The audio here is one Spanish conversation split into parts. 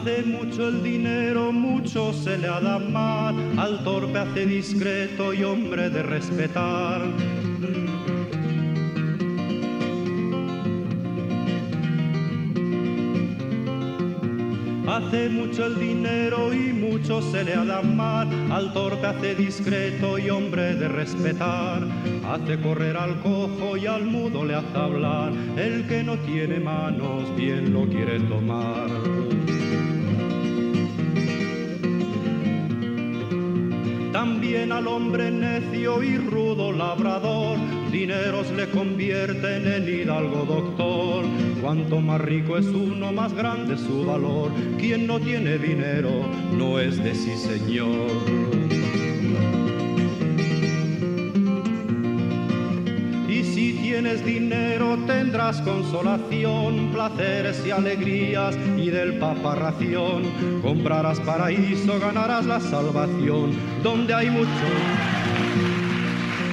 Hace mucho el dinero, mucho se le ha dado mal, al torpe hace discreto y hombre de respetar. Hace mucho el dinero y mucho se le ha dado mal, al torpe hace discreto y hombre de respetar. Hace correr al cojo y al mudo le hace hablar, el que no tiene manos bien lo quiere tomar. También al hombre necio y rudo labrador, dineros le convierten en hidalgo doctor. Cuanto más rico es uno, más grande su valor. Quien no tiene dinero no es de sí señor. Tienes dinero tendrás consolación, placeres y alegrías y del papa ración. Comprarás paraíso, ganarás la salvación, donde hay mucho.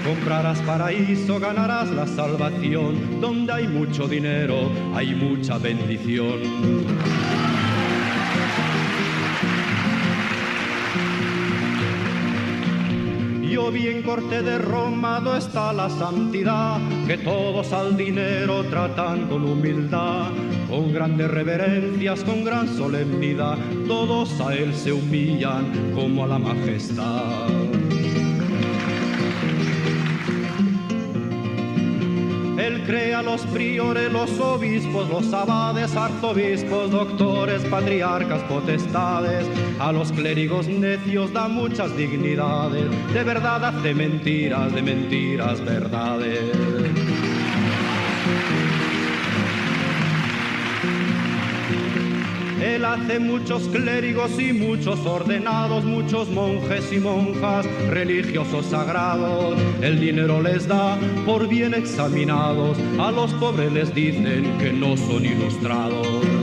Comprarás paraíso, ganarás la salvación, donde hay mucho dinero, hay mucha bendición. Bien corte de Roma, do está la santidad, que todos al dinero tratan con humildad, con grandes reverencias, con gran solemnidad, todos a él se humillan como a la majestad. Crea los priores, los obispos, los abades, arzobispos, doctores, patriarcas, potestades. A los clérigos necios da muchas dignidades. De verdad hace mentiras, de mentiras verdades. Él hace muchos clérigos y muchos ordenados, muchos monjes y monjas, religiosos sagrados. El dinero les da por bien examinados, a los pobres les dicen que no son ilustrados.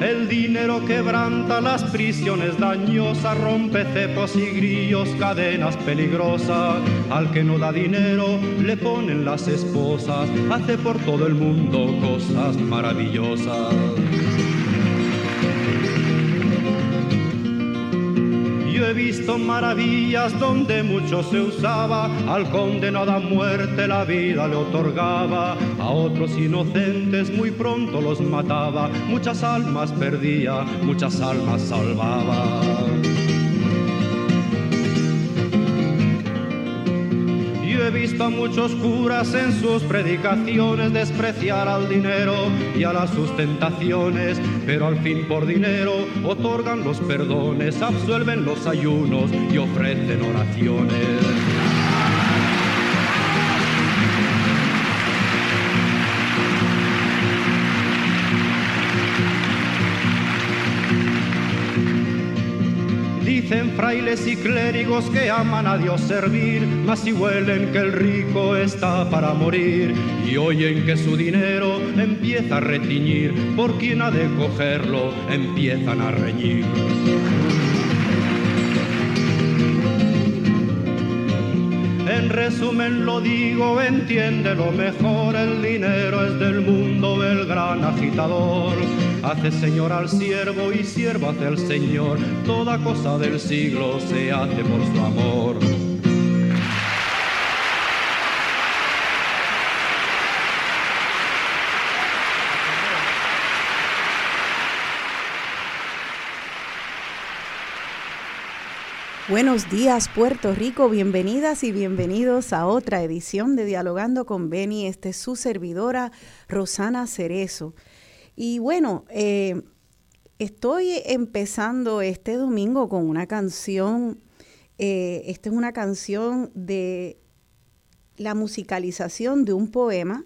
El dinero quebranta las prisiones dañosas, rompe cepos y grillos, cadenas peligrosas. Al que no da dinero le ponen las esposas, hace por todo el mundo cosas maravillosas. Yo he visto maravillas donde mucho se usaba, al condenado a muerte la vida le otorgaba, a otros inocentes muy pronto los mataba, muchas almas perdía, muchas almas salvaba. Yo he visto a muchos curas en sus predicaciones despreciar al dinero y a las sustentaciones, pero al fin por dinero otorgan los perdones, absuelven los ayunos y ofrecen oraciones. Dicen frailes y clérigos que aman a Dios servir, mas si huelen que el rico está para morir y oyen que su dinero empieza a retiñir, por quien ha de cogerlo empiezan a reñir. Resumen lo digo, entiende lo mejor, el dinero es del mundo el gran agitador. Hace señor al siervo y siervo hace el señor, toda cosa del siglo se hace por su amor. Buenos días Puerto Rico, bienvenidas y bienvenidos a otra edición de Dialogando con Beni. Este es su servidora Rosana Cerezo. Y bueno, eh, estoy empezando este domingo con una canción, eh, esta es una canción de la musicalización de un poema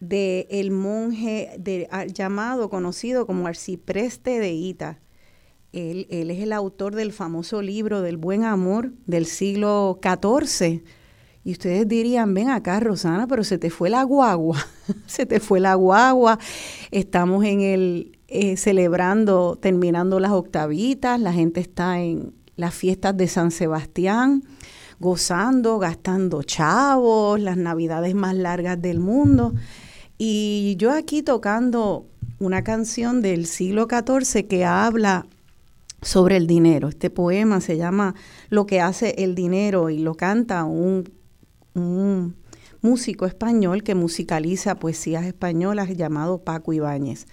de el monje de, llamado, conocido como Arcipreste de Ita. Él, es el autor del famoso libro del buen amor del siglo XIV. Y ustedes dirían, ven acá, Rosana, pero se te fue la guagua, se te fue la guagua. Estamos en el, eh, celebrando, terminando las octavitas, la gente está en las fiestas de San Sebastián, gozando, gastando chavos, las navidades más largas del mundo. Y yo aquí tocando una canción del siglo XIV que habla sobre el dinero. Este poema se llama Lo que hace el dinero y lo canta un, músico español que musicaliza poesías españolas llamado Paco Ibáñez.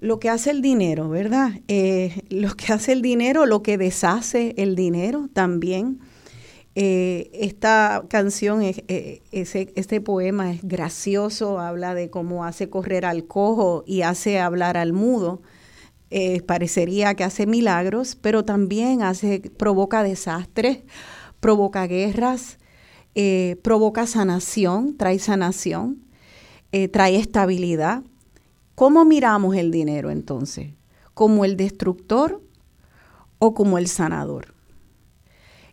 Lo que hace el dinero, ¿verdad? Eh, lo que hace el dinero, lo que deshace el dinero también. Eh, esta canción, eh, ese, este poema es gracioso, habla de cómo hace correr al cojo y hace hablar al mudo. Parecería que hace milagros, pero también hace, provoca desastres, provoca guerras, eh, provoca sanación, trae sanación, eh, trae estabilidad. ¿Cómo miramos el dinero entonces? ¿Como el destructor o como el sanador?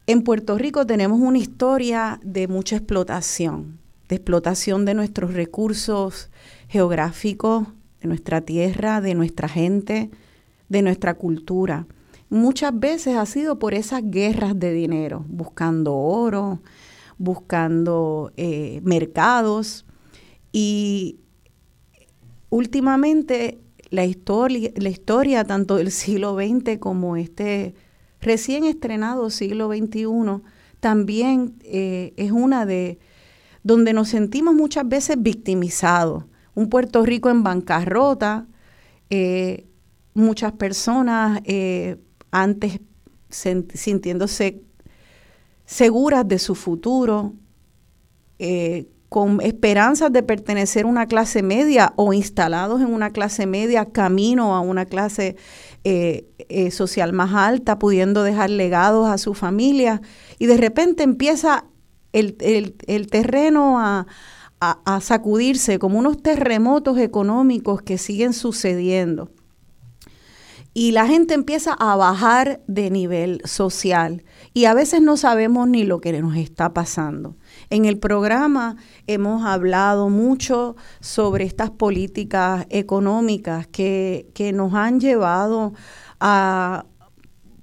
En Puerto Rico tenemos una historia de mucha explotación, de explotación de nuestros recursos geográficos, de nuestra tierra, de nuestra gente, de nuestra cultura. Muchas veces ha sido por esas guerras de dinero, buscando oro, buscando eh, mercados y últimamente la historia, la historia tanto del siglo XX como este recién estrenado siglo XXI también eh, es una de donde nos sentimos muchas veces victimizados. Un Puerto Rico en bancarrota, eh, muchas personas antes sintiéndose seguras de su futuro, eh, con esperanzas de pertenecer a una clase media o instalados en una clase media, camino a una clase eh, eh, social más alta, pudiendo dejar legados a su familia, y de repente empieza el, terreno a, a sacudirse como unos terremotos económicos que siguen sucediendo y la gente empieza a bajar de nivel social y a veces no sabemos ni lo que nos está pasando. En el programa hemos hablado mucho sobre estas políticas económicas que, nos han llevado a,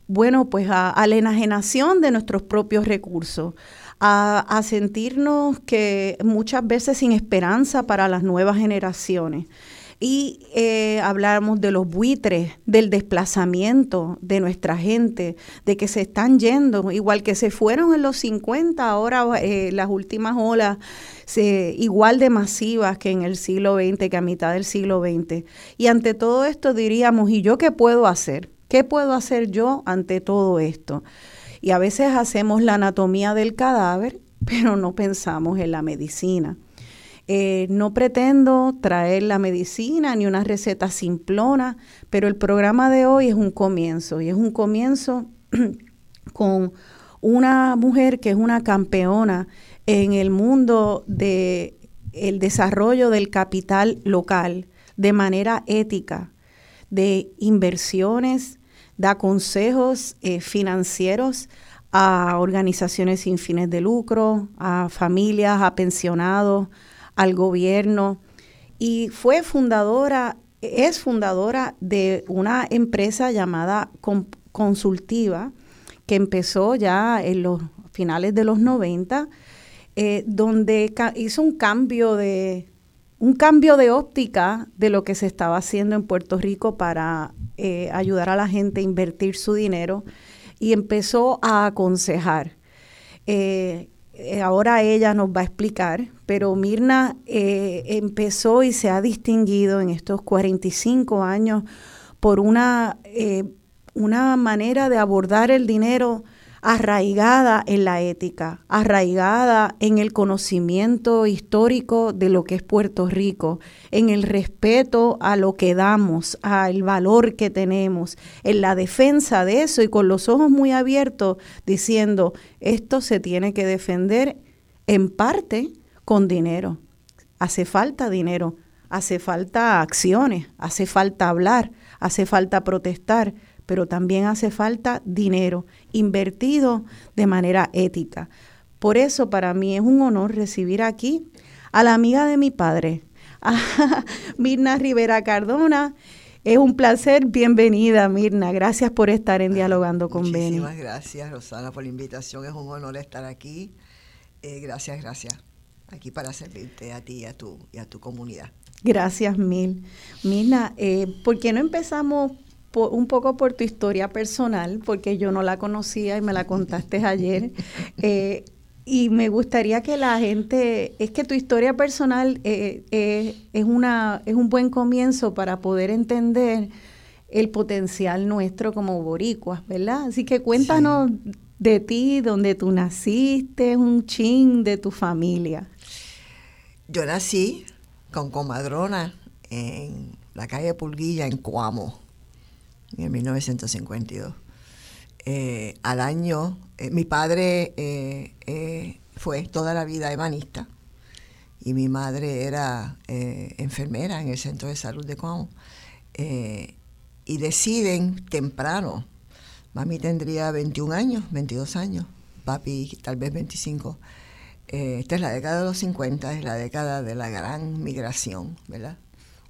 bueno, pues a, la enajenación de nuestros propios recursos, a, a, sentirnos que muchas veces sin esperanza para las nuevas generaciones y eh, hablamos de los buitres, del desplazamiento de nuestra gente, de que se están yendo, igual que se fueron en los 50, ahora eh, las últimas olas, igual de masivas que en el siglo XX, que a mitad del siglo XX. Y ante todo esto diríamos, ¿y yo qué puedo hacer? ¿Qué puedo hacer yo ante todo esto? Y a veces hacemos la anatomía del cadáver, pero no pensamos en la medicina. Eh, no pretendo traer la medicina ni una receta simplona, pero el programa de hoy es un comienzo y es un comienzo con una mujer que es una campeona en el mundo de el desarrollo del capital local de manera ética, de inversiones, da consejos eh, financieros a organizaciones sin fines de lucro, a familias, a pensionados, al gobierno y fue fundadora, es fundadora de una empresa llamada Consultiva que empezó ya en los finales de los 90, eh, donde hizo un cambio de un cambio de óptica de lo que se estaba haciendo en Puerto Rico para eh, ayudar a la gente a invertir su dinero y empezó a aconsejar. Eh, ahora ella nos va a explicar, pero Mirna eh, empezó y se ha distinguido en estos 45 años por una, eh, una manera de abordar el dinero arraigada en la ética, arraigada en el conocimiento histórico de lo que es Puerto Rico, en el respeto a lo que damos, al valor que tenemos, en la defensa de eso y con los ojos muy abiertos diciendo, esto se tiene que defender en parte con dinero. Hace falta dinero, hace falta acciones, hace falta hablar, hace falta protestar, pero también hace falta dinero invertido de manera ética. Por eso para mí es un honor recibir aquí a la amiga de mi padre, a Mirna Rivera Cardona, Es un placer, bienvenida Mirna, gracias por estar en Dialogando con Beni. Muchísimas gracias Rosana por la invitación, es un honor estar aquí. Eh, gracias, gracias. Aquí para servirte a ti y a tu, y a tu comunidad. Gracias mil. Mirna, eh, ¿por qué no empezamos un poco por tu historia personal? Porque yo no la conocía y me la contaste ayer. Eh, y me gustaría que la gente, es que tu historia personal eh, eh, es, una, es un buen comienzo para poder entender el potencial nuestro como boricuas, ¿verdad? Así que cuéntanos de ti, donde tú naciste, un chin de tu familia. Yo nací con comadrona en la calle Pulguilla, en Coamo, en 1952. Eh, al año, eh, mi padre eh, fue toda la vida ebanista y mi madre era enfermera en el centro de salud de Cuau. y deciden temprano, mami tendría 21 años, 22 años, papi tal vez 25. esta es la década de los 50, es la década de la gran migración, ¿verdad?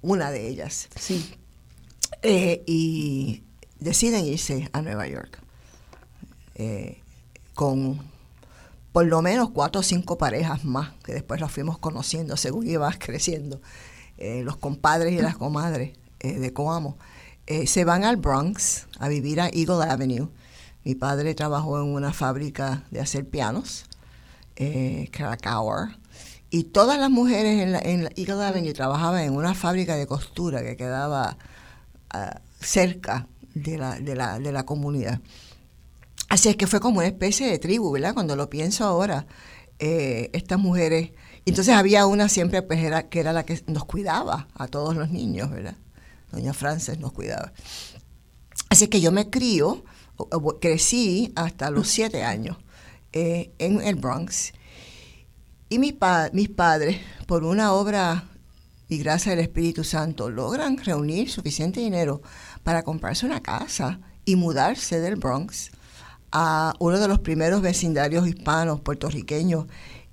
Una de ellas. Sí. Y deciden irse a Nueva York. Eh, con por lo menos cuatro o cinco parejas más, que después las fuimos conociendo según ibas creciendo, eh, los compadres y las comadres eh, de Coamo, se van al Bronx a vivir a Eagle Avenue. Mi padre trabajó en una fábrica de hacer pianos, eh, y todas las mujeres en, la, en Eagle Avenue trabajaban en una fábrica de costura que quedaba ah, cerca de la, de la, de la comunidad. Así es que fue como una especie de tribu, ¿verdad? Cuando lo pienso ahora, eh, estas mujeres. Entonces había una siempre pues, era, que era la que nos cuidaba a todos los niños, ¿verdad? Doña Frances nos cuidaba. Así que yo me crío, crecí hasta los siete años eh, en el Bronx. Y mis, mis padres, por una obra y gracias al Espíritu Santo, logran reunir suficiente dinero para comprarse una casa y mudarse del Bronx a uno de los primeros vecindarios hispanos puertorriqueños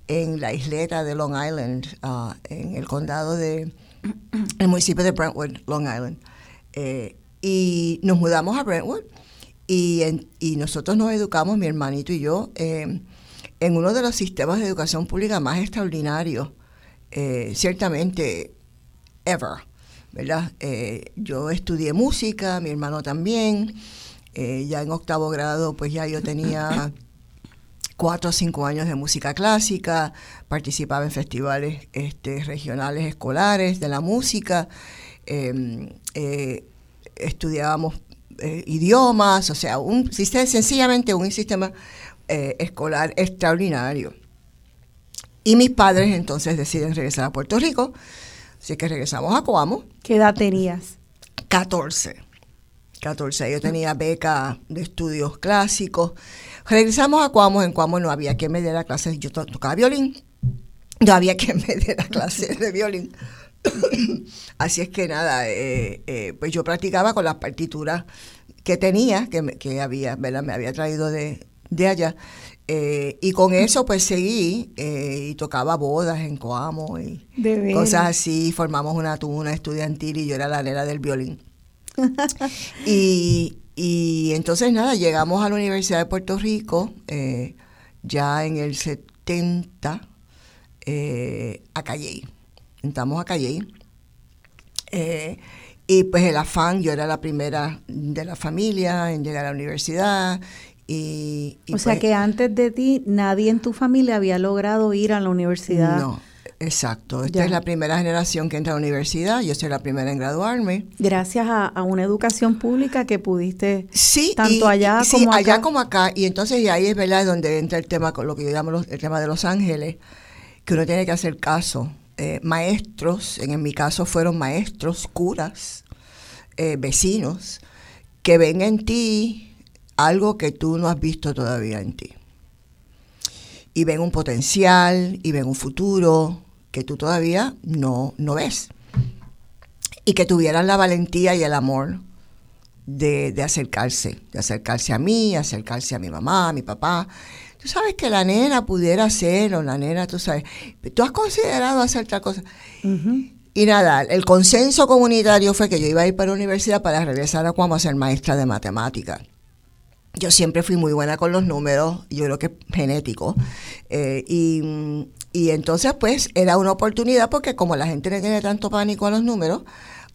en la isleta de Long Island, uh, en el condado de, el municipio de Brentwood, Long Island. Eh, y nos mudamos a Brentwood y, y, nosotros nos educamos, mi hermanito y yo, eh, en uno de los sistemas de educación pública más extraordinarios, eh, ciertamente, ever, ¿verdad? yo estudié música, mi hermano también. Eh, ya en octavo grado, pues ya yo tenía cuatro o cinco años de música clásica, participaba en festivales este, regionales escolares de la música, em, eh, estudiábamos eh, idiomas, o sea, un sencillamente un sistema escolar extraordinario. Y mis padres entonces deciden regresar a Puerto Rico, así que regresamos a Coamo. ¿Qué edad tenías? 14. 14. Yo tenía beca de estudios clásicos. Regresamos a Cuamo. En Cuamo no había quien me diera clases. Yo tocaba violín. No había quien me diera clases de violín. Así es que nada, eh, eh, pues yo practicaba con las partituras que tenía, que, que había, ¿verdad? Me había traído de, de allá. Eh, y con eso pues seguí y tocaba bodas en Coamo y cosas así. Formamos una tuna estudiantil y yo era la nena del violín. y, entonces nada, llegamos a la Universidad de Puerto Rico eh, ya en el 70 eh, a Calle. Entramos a Calle. Eh, y pues el afán, yo era la primera de la familia en llegar a la universidad. Y, o sea pues que antes de ti nadie en tu familia había logrado ir a la universidad. No, Exacto, esta es la primera generación que entra a la universidad, yo soy la primera en graduarme. Gracias a, una educación pública que pudiste sí, tanto allá como acá. allá como acá, y entonces y ahí es verdad donde entra el tema, con lo que yo llamo el tema de Los Ángeles, que uno tiene que hacer caso. Eh, maestros, en, mi caso fueron maestros, curas, eh, vecinos, que ven en ti algo que tú no has visto todavía en ti. Y ven un potencial, y ven un futuro, que tú todavía no, no ves. Y que tuvieran la valentía y el amor de, acercarse, de acercarse a mí, acercarse a mi mamá, a mi papá. Tú sabes que la nena pudiera hacerlo, la nena, tú sabes, tú has considerado hacer tal cosa. Y Y nada, el consenso comunitario fue que yo iba a ir para la universidad para regresar a Cuamo a ser maestra de matemáticas. Yo siempre fui muy buena con los números, yo creo que genético. Eh, y, y entonces, pues, era una oportunidad porque como la gente le tiene tanto pánico a los números,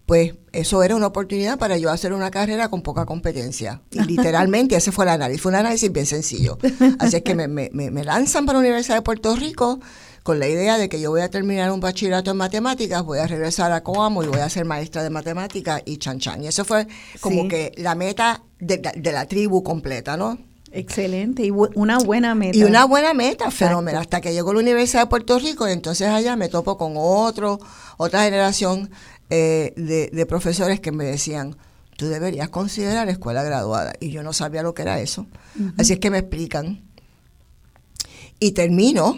pues eso era una oportunidad para yo hacer una carrera con poca competencia. Y literalmente ese fue el análisis. Fue un análisis bien sencillo. Así es que me, me, me lanzan para la Universidad de Puerto Rico con la idea de que yo voy a terminar un bachillerato en matemáticas, voy a regresar a Coamo y voy a ser maestra de matemáticas y chan chan. Y eso fue como que la meta de, la tribu completa, ¿no? Excelente, y una buena meta. Y una buena meta, fenomenal. Hasta que llegó a la Universidad de Puerto Rico, y entonces allá me topo con otro, otra generación eh, de, profesores que me decían, tú deberías considerar escuela graduada. Y yo no sabía lo que era eso. Así es que me explican. Y termino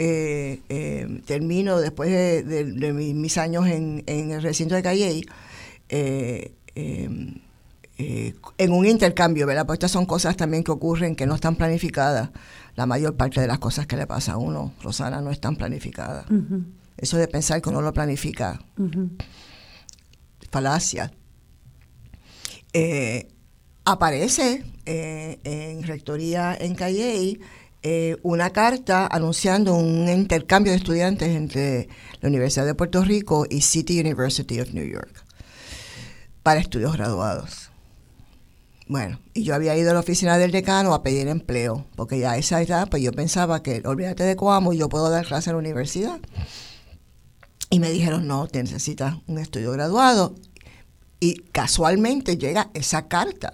eh, eh, termino después de, mis años en, el recinto de Calle eh, en un intercambio, ¿verdad? Pues estas son cosas también que ocurren que no están planificadas. La mayor parte de las cosas que le pasa a uno, Rosana, no están planificadas. Eso de pensar que uno lo planifica, falacia. aparece en rectoría en Calle eh, una carta anunciando un intercambio de estudiantes entre la Universidad de Puerto Rico y City University of New York para estudios graduados. Bueno, y yo había ido a la oficina del decano a pedir empleo, porque ya a esa edad, pues yo pensaba que, olvídate de Coamo, yo puedo dar clase en la universidad. Y me dijeron, no, te necesitas un estudio graduado. Y casualmente llega esa carta.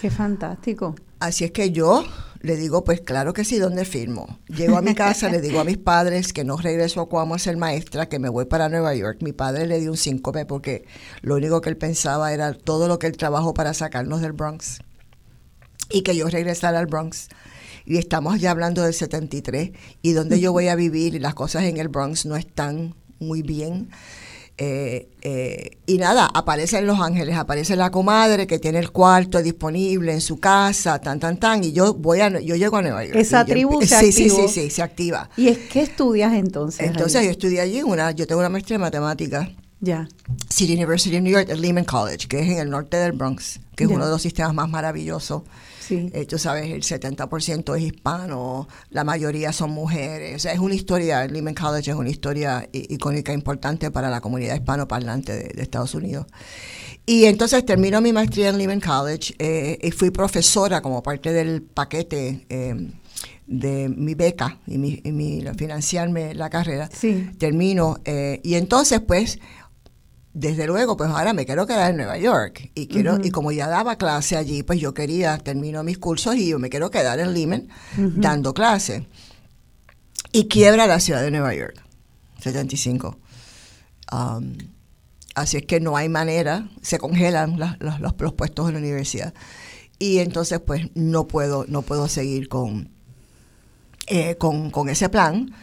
Qué fantástico. Así es que yo le digo, pues claro que sí, ¿dónde firmo? Llego a mi casa, le digo a mis padres que no regreso a Cuamo a ser maestra, que me voy para Nueva York. Mi padre le dio un síncope porque lo único que él pensaba era todo lo que él trabajó para sacarnos del Bronx y que yo regresara al Bronx. Y estamos ya hablando del 73 y donde yo voy a vivir y las cosas en el Bronx no están muy bien. Eh, eh, y nada, aparece en Los Ángeles, aparece la comadre que tiene el cuarto disponible en su casa, tan, tan, tan, y yo voy a, yo llego a Nueva York. Esa tribu se sí, sí, sí, sí, se activa. ¿Y es qué estudias entonces? Entonces yo estudié allí, una, yo tengo una maestría en matemáticas. Ya. City University of New York, Lehman College, que es en el norte del Bronx, que es uno de los sistemas más maravillosos Sí. Eh, tú sabes, el 70% es hispano, la mayoría son mujeres. O sea, es una historia, Lehman College es una historia icónica importante para la comunidad hispanoparlante de, de Estados Unidos. Y entonces termino mi maestría en Lehman College eh, y fui profesora como parte del paquete. Eh, de mi beca y mi, y financiarme la carrera, sí. termino y entonces pues desde luego, pues ahora me quiero quedar en Nueva York y quiero y como ya daba clase allí, pues yo quería termino mis cursos y yo me quiero quedar en Lehman dando clase. Y quiebra la ciudad de Nueva York, 75. Um, así es que no hay manera, se congelan los, los, puestos en la universidad. Y entonces pues no puedo no puedo seguir con eh, con, con ese plan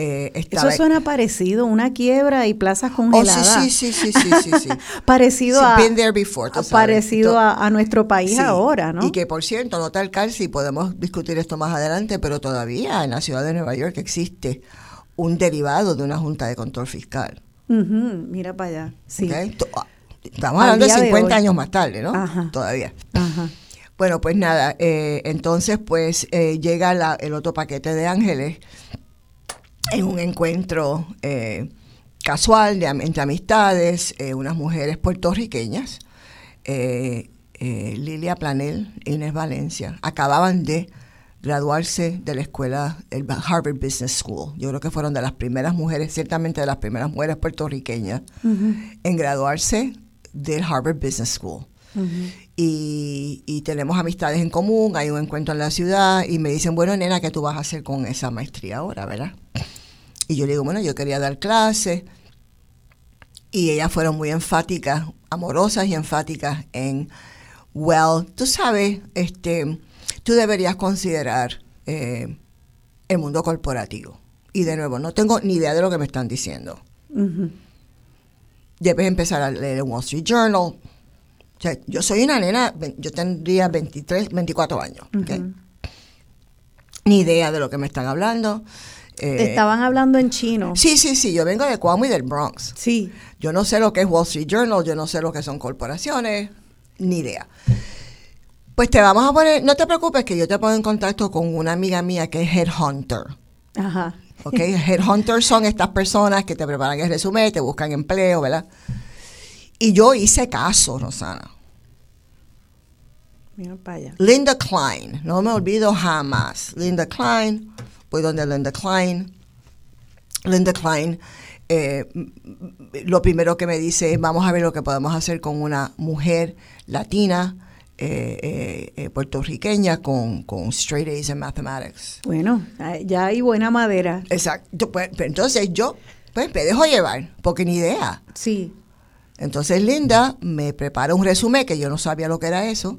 eh, Eso suena parecido, una quiebra y plazas congeladas. Oh, sí, sí, sí, sí, sí, sí, parecido a, before, parecido a, nuestro país ahora, ¿no? Y que, por cierto, no tal si podemos discutir esto más adelante, pero todavía en la ciudad de Nueva York existe un derivado de una junta de control fiscal. mira para allá, sí. Ah, estamos hablando de 50 años más tarde, ¿no? Todavía. Ajá. Bueno, pues nada, eh, entonces pues eh, llega la, el otro paquete de ángeles en un encuentro eh, casual de, entre amistades, eh, unas mujeres puertorriqueñas, eh, Lilia Planel e Inés Valencia, acababan de graduarse de la escuela, el Harvard Business School. Yo creo que fueron de las primeras mujeres, ciertamente de las primeras mujeres puertorriqueñas, en graduarse del Harvard Business School. y, y, tenemos amistades en común, hay un encuentro en la ciudad y me dicen, bueno, nena, ¿qué tú vas a hacer con esa maestría ahora, verdad? Y yo le digo, bueno, yo quería dar clases. Y ellas fueron muy enfáticas, amorosas y enfáticas en, well, tú sabes, este, tú deberías considerar eh, el mundo corporativo. Y de nuevo, no tengo ni idea de lo que me están diciendo. Debes empezar a leer el Wall Street Journal. O sea, yo soy una nena, yo tendría 23, 24 años. Ni idea de lo que me están hablando. Te estaban hablando en chino. Sí, sí, sí, yo vengo de Cuamo y del Bronx. Sí. Yo no sé lo que es Wall Street Journal, yo no sé lo que son corporaciones, ni idea. Pues te vamos a poner, no te preocupes que yo te pongo en contacto con una amiga mía que es Headhunter. Ajá. ¿Ok? Headhunters son estas personas que te preparan el resumen, te buscan empleo, ¿verdad? Y yo hice caso, Rosana. Mira para allá. Linda Klein, no me olvido jamás. Linda Klein, voy donde Linda Klein. Linda Klein, eh, lo primero que me dice es, vamos a ver lo que podemos hacer con una mujer latina, eh, eh, puertorriqueña, con, con straight A's en mathematics. Bueno, ya hay buena madera. Exacto. Pues, pero entonces yo pues, me dejo llevar, porque ni idea. Sí. Entonces Linda me prepara un resumen, que yo no sabía lo que era eso,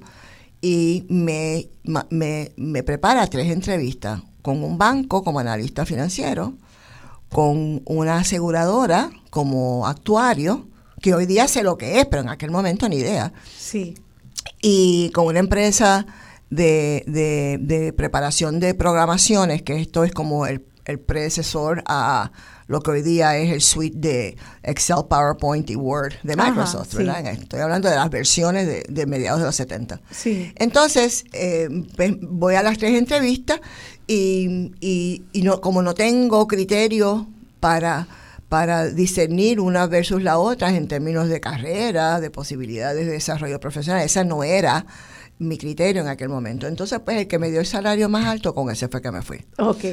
y me, me, me prepara tres entrevistas con un banco como analista financiero, con una aseguradora como actuario, que hoy día sé lo que es, pero en aquel momento ni idea, Sí. y con una empresa de, de- de preparación de programaciones, que esto es como el, el predecesor a lo que hoy día es el suite de Excel, PowerPoint y Word de Ajá, Microsoft. Estoy hablando de las versiones de, de mediados de los 70. Sí. Entonces, eh, pues, voy a las tres entrevistas y, y- y no, como no tengo criterio para, para discernir una versus la otra en términos de carrera, de posibilidades de desarrollo profesional, esa no era mi criterio en aquel momento. Entonces, pues el que me dio el salario más alto, con ese fue que me fui Ok.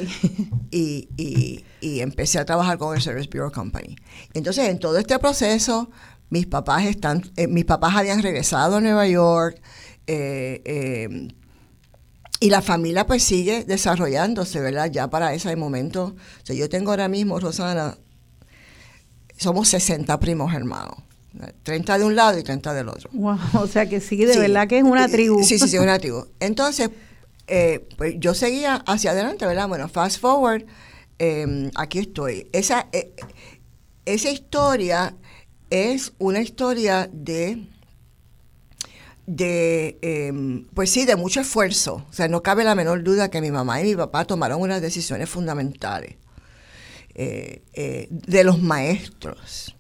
y, y- y empecé a trabajar con el Service Bureau Company. Entonces, en todo este proceso, mis papás están, eh, mis papás habían regresado a Nueva York eh, eh, y la familia pues sigue desarrollándose, ¿verdad? Ya para ese momento, o sea, yo tengo ahora mismo, Rosana, somos 60 primos hermanos. 30 de un lado y 30 del otro. Wow, o sea que sí, de Sí. verdad que es una tribu. Sí, sí, sí, una tribu. Entonces, eh, pues yo seguía hacia adelante, ¿verdad? Bueno, fast forward, eh, aquí estoy. Esa, eh, esa historia es una historia de de, eh, pues sí, de mucho esfuerzo. O sea, no cabe la menor duda que mi mamá y mi papá tomaron unas decisiones fundamentales eh, eh, de los maestros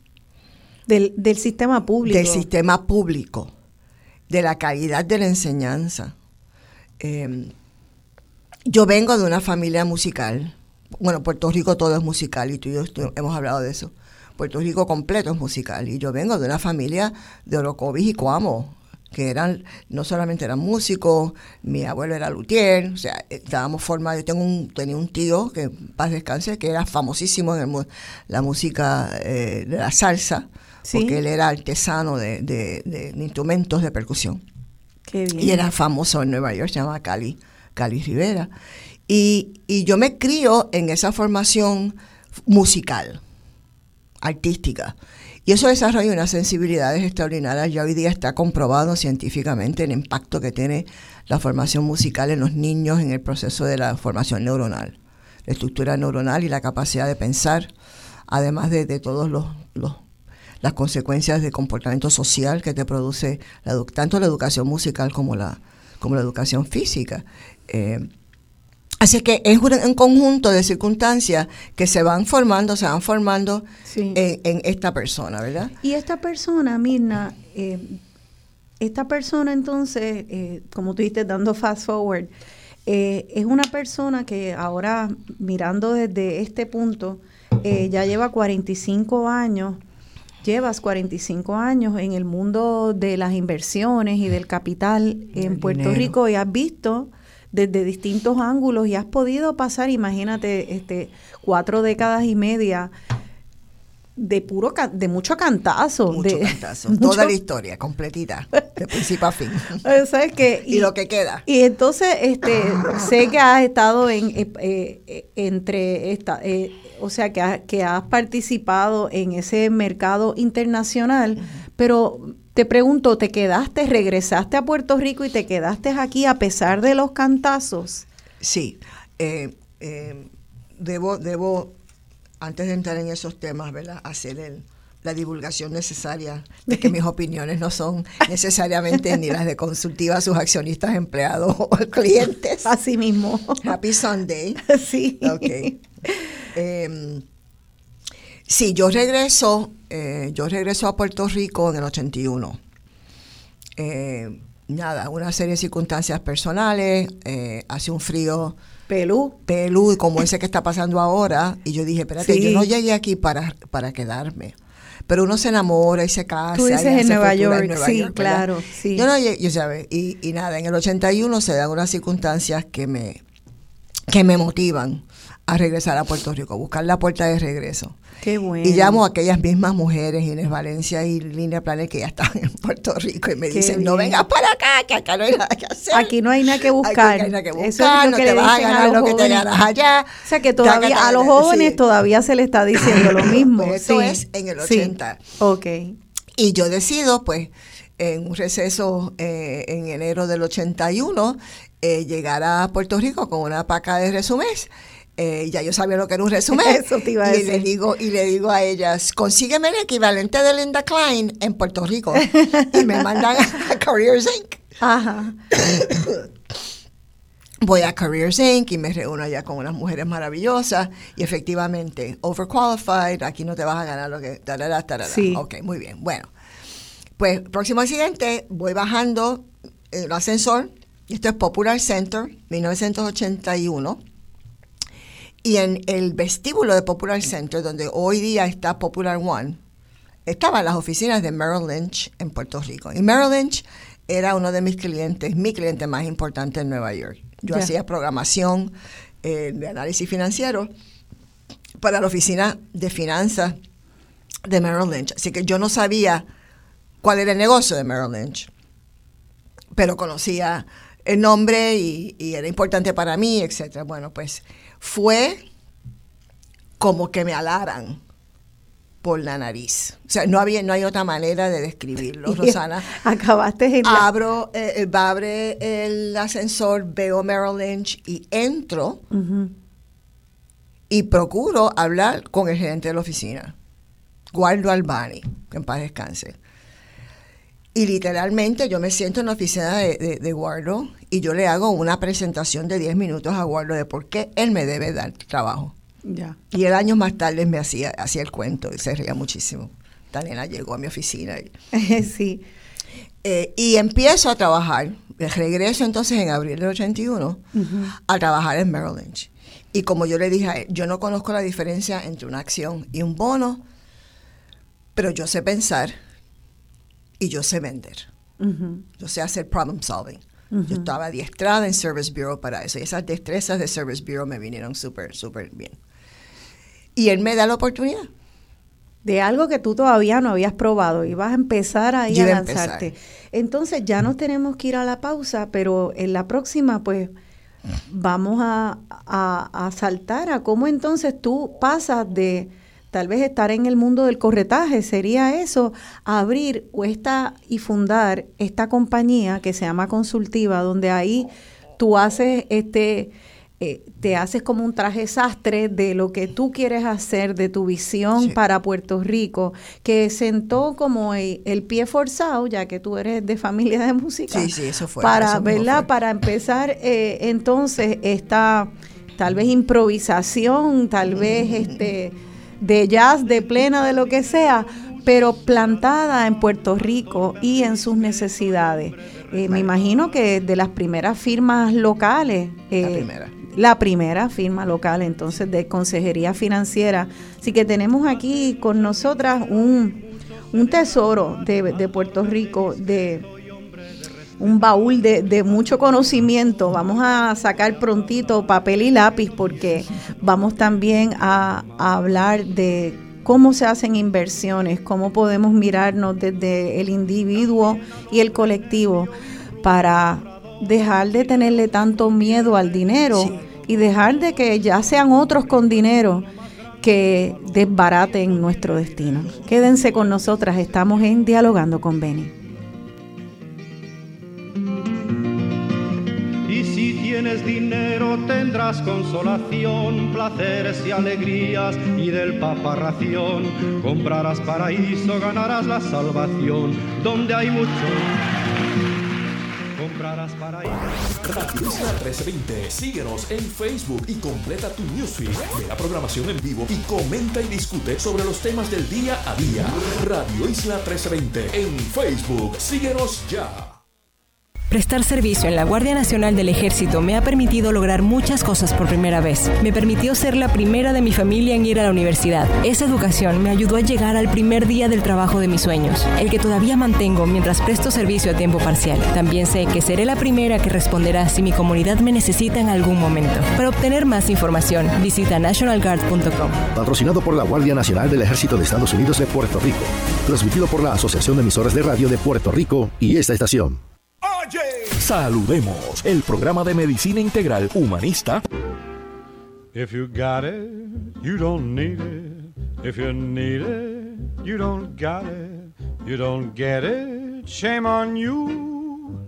Del, del sistema público. del sistema público, de la calidad de la enseñanza. Eh, yo vengo de una familia musical. Bueno, Puerto Rico todo es musical y tú y yo hemos hablado de eso. Puerto Rico completo es musical y yo vengo de una familia de Orocovis y Coamo, que eran, no solamente eran músicos, mi abuelo era luthier, o sea, estábamos formados, yo tengo un, tenía un tío, que en paz descanse, que era famosísimo en el la música eh, de la salsa, Sí. porque él era artesano de, de- de instrumentos de percusión. Qué bien. Y era famoso en Nueva York, se llama Cali, Cali Rivera. Y, y yo me crío en esa formación musical, artística. Y eso desarrolla unas sensibilidades extraordinarias. Ya hoy día está comprobado científicamente el impacto que tiene la formación musical en los niños en el proceso de la formación neuronal, la estructura neuronal y la capacidad de pensar, además de, de todos los, las consecuencias de comportamiento social que te produce tanto la educación musical como la, como la educación física. Eh, así que es un, un conjunto de circunstancias que se van formando, se van formando Sí. en, en esta persona, ¿verdad? Y esta persona, Mirna, eh, esta persona entonces, eh, como tú dijiste, dando fast forward, eh, es una persona que ahora, mirando desde este punto, eh, ya lleva 45 años, llevas 45 años en el mundo de las inversiones y del capital en Puerto dinero. Rico y has visto desde distintos ángulos y has podido pasar, imagínate, este, cuatro décadas y media de puro de mucho cantazo Mucho de cantazo. mucho- Toda la historia, completita, de principio a fin. ¿sabes qué? y, lo que queda. y entonces este sé que has estado en eh, eh, eh, entre esta eh, o sea que, ha- que has participado en ese mercado internacional pero te pregunto te quedaste regresaste a Puerto Rico y te quedaste aquí a pesar de los cantazos Sí, eh, eh, debo, debo, antes de entrar en esos temas, ¿verdad? Hacer el, la divulgación necesaria de que mis opiniones no son necesariamente ni las de consultiva a sus accionistas, empleados o clientes. así mismo Happy Sunday. sí Ok. Em, sí, yo regreso, eh, yo regreso a Puerto Rico en el 81. Eh, nada, una serie de circunstancias personales, eh, hace un frío Pelú. pelú como ese que está pasando ahora, y yo dije, espérate, Sí. yo no llegué aquí para, para quedarme. Pero uno se enamora y se casa. Tú dices en Nueva York, en Nueva sí, claro, sí. Yo no llegué, yo sabes, y, y nada, en el 81 se dan unas circunstancias que me, que me motivan a regresar a Puerto Rico, a buscar la puerta de regreso. Qué bueno. Y llamo a aquellas mismas mujeres, Inés Valencia y Línea Planet, que ya estaban en Puerto Rico y me Qué dicen, no vengas para acá, que acá no hay nada que hacer. Aquí no hay nada que Aquí buscar. no hay nada que Eso es buscar, lo no que te le vas a ganar lo que te ganas allá. O sea que todavía taca, a los sí. jóvenes todavía se le está diciendo lo mismo. Pues esto sí. es en el Sí. 80. Ok. Y yo decido, pues, en un receso eh, en enero del 81, eh, llegar a Puerto Rico con una paca de resumés. Eh, ya yo sabía lo que era un resumen. Eso te iba a y le decir. digo Y le digo a ellas, consígueme el equivalente de Linda Klein en Puerto Rico. y me mandan a Careers Inc. Ajá. Voy a Careers Inc. y me reúno allá con unas mujeres maravillosas. Y efectivamente, overqualified, aquí no te vas a ganar lo que... tarara, tarara. Sí. Ok, muy bien. Bueno, pues próximo accidente, voy bajando el ascensor. y Esto es Popular Center, 1981. Y en el vestíbulo de Popular Center, donde hoy día está Popular One, estaban las oficinas de Merrill Lynch en Puerto Rico. Y Merrill Lynch era uno de mis clientes, mi cliente más importante en Nueva York. Yo hacía programación eh, de análisis financiero para la oficina de finanzas de Merrill Lynch. Así que yo no sabía cuál era el negocio de Merrill Lynch, pero conocía el nombre y, y era importante para mí, etcétera. Bueno, pues fue como que me alaran por la nariz. O sea, no había, no hay otra manera de describirlo, Rosana. Acabaste en la... Abro, eh, eh, abre el ascensor, veo Merrill Lynch y entro y procuro hablar con el gerente de la oficina, Guardo Albani, que en paz descanse. Y literalmente yo me siento en la oficina de, de- de Guardo y yo le hago una presentación de 10 minutos a Guardo de por qué él me debe dar trabajo. Ya. Y él años más tarde me hacía, hacía el cuento y se reía muchísimo. Esta nena llegó a mi oficina y, sí. eh, y empiezo a trabajar. Regreso entonces en abril del 81 a trabajar en Merrill Lynch. Y como yo le dije a él, yo no conozco la diferencia entre una acción y un bono, pero yo sé pensar y yo sé vender. Ujú. Yo sé hacer problem solving. Yo estaba adiestrada en Service Bureau para eso. Y esas destrezas de Service Bureau me vinieron súper, súper bien. Y él me da la oportunidad. de algo que tú todavía no habías probado y vas a empezar ahí Yo a empezar. lanzarte. Entonces ya nos tenemos que ir a la pausa, pero en la próxima pues vamos a, a, a saltar a cómo entonces tú pasas de tal vez estar en el mundo del corretaje, sería eso, abrir o esta y fundar esta compañía que se llama Consultiva, donde ahí tú haces este eh, te haces como un traje sastre de lo que tú quieres hacer, de tu visión Sí. para Puerto Rico, que sentó como el, el pie forzado, ya que tú eres de familia de música. Sí, sí, eso fue, Para, eso ¿verdad? fue. Para empezar, eh, entonces, esta tal vez improvisación, tal vez este de jazz, de plena, de lo que sea, pero plantada en Puerto Rico y en sus necesidades. Eh, me imagino que de las primeras firmas locales. La eh, primera. la primera firma local entonces de consejería financiera. Así que tenemos aquí con nosotras un, un tesoro de, de Puerto Rico, de un baúl de, de mucho conocimiento. Vamos a sacar prontito papel y lápiz porque vamos también a, a hablar de cómo se hacen inversiones, cómo podemos mirarnos desde el individuo y el colectivo para dejar de tenerle tanto miedo al dinero Sí. y dejar de que ya sean otros con dinero que desbaraten nuestro destino. Quédense con nosotras, estamos en Dialogando con Beni. Tienes dinero tendrás consolación, placeres y alegrías y del papa ración. Comprarás paraíso, ganarás la salvación, donde hay mucho. Comprarás paraíso. Radio Isla 1320. Síguenos en Facebook y completa tu newsfeed de la programación en vivo y comenta y discute sobre los temas del día a día. Radio Isla 1320 en Facebook. Síguenos ya. Prestar servicio en la Guardia Nacional del Ejército me ha permitido lograr muchas cosas por primera vez. Me permitió ser la primera de mi familia en ir a la universidad. Esa educación me ayudó a llegar al primer día del trabajo de mis sueños, el que todavía mantengo mientras presto servicio a tiempo parcial. También sé que seré la primera que responderá si mi comunidad me necesita en algún momento. Para obtener más información, visita nationalguard.com. Patrocinado por la Guardia Nacional del Ejército de Estados Unidos de Puerto Rico. Transmitido por la Asociación de Emisoras de Radio de Puerto Rico y esta estación. Saludemos el programa de medicina integral humanista. If you got it, you don't need it. If you need it, you don't got it. You don't get it, shame on you.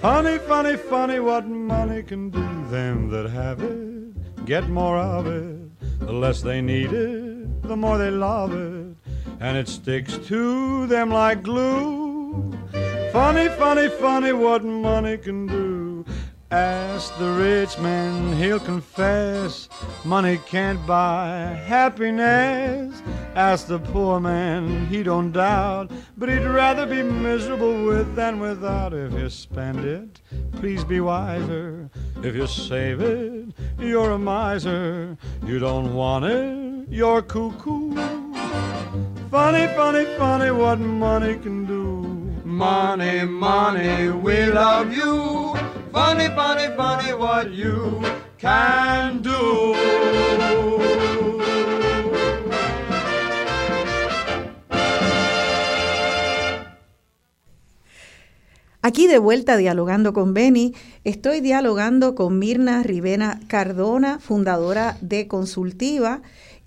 Funny, funny, funny what money can do. Them that have it, get more of it. The less they need it, the more they love it. And it sticks to them like glue. Funny, funny, funny what money can do. Ask the rich man, he'll confess money can't buy happiness. Ask the poor man, he don't doubt, but he'd rather be miserable with than without. If you spend it, please be wiser. If you save it, you're a miser. You don't want it, you're cuckoo. Funny, funny, funny what money can do. Money, money, we love you. Funny, funny, funny what you can do. Aquí de vuelta dialogando con Beni, estoy dialogando con Mirna Rivera Cardona, fundadora de Consultiva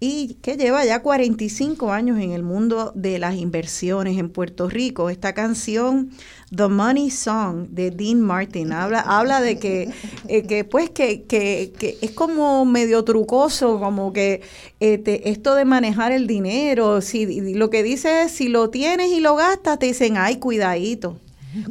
y que lleva ya 45 años en el mundo de las inversiones en Puerto Rico. Esta canción, The Money Song de Dean Martin, habla, habla de que, eh, que pues que, que, que, es como medio trucoso, como que este, esto de manejar el dinero, si lo que dice es si lo tienes y lo gastas, te dicen, ay, cuidadito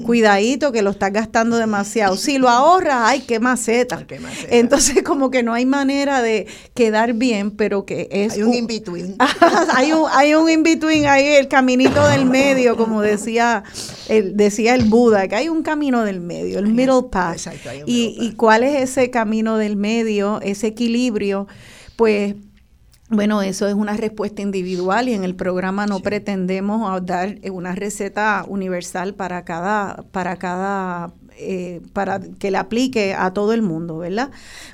cuidadito que lo estás gastando demasiado. Si lo ahorras, ay, qué maceta. Entonces, como que no hay manera de quedar bien, pero que es... Hay un in-between. hay un, hay un in-between ahí, el caminito del medio, como decía el, decía el Buda, que hay un camino del medio, el middle path. Exacto, y, y cuál es ese camino del medio, ese equilibrio, pues bueno, eso es una respuesta individual y en el programa no pretendemos dar una receta universal para cada, para cada, eh, para que le aplique a todo el mundo, ¿verdad?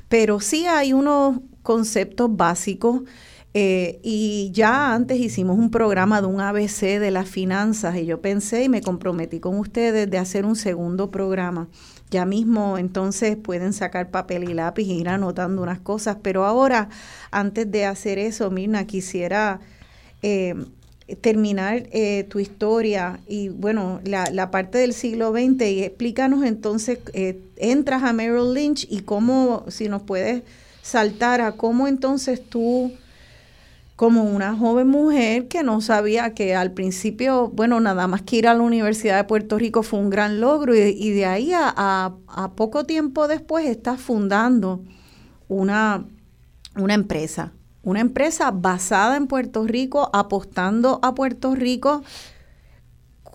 Pero sí hay unos conceptos básicos eh, y ya antes hicimos un programa de un ABC de las finanzas y yo pensé y me comprometí con ustedes de hacer un segundo programa ya mismo entonces pueden sacar papel y lápiz e ir anotando unas cosas, pero ahora, antes de hacer eso, Mirna, quisiera eh, terminar eh, tu historia y bueno, la, la, parte del siglo XX y explícanos entonces, eh, entras a Merrill Lynch y cómo, si nos puedes saltar a cómo entonces tú como una joven mujer que no sabía que al principio, bueno, nada más que ir a la Universidad de Puerto Rico fue un gran logro y, de ahí a, poco tiempo después estás fundando una, una empresa, una empresa basada en Puerto Rico, apostando a Puerto Rico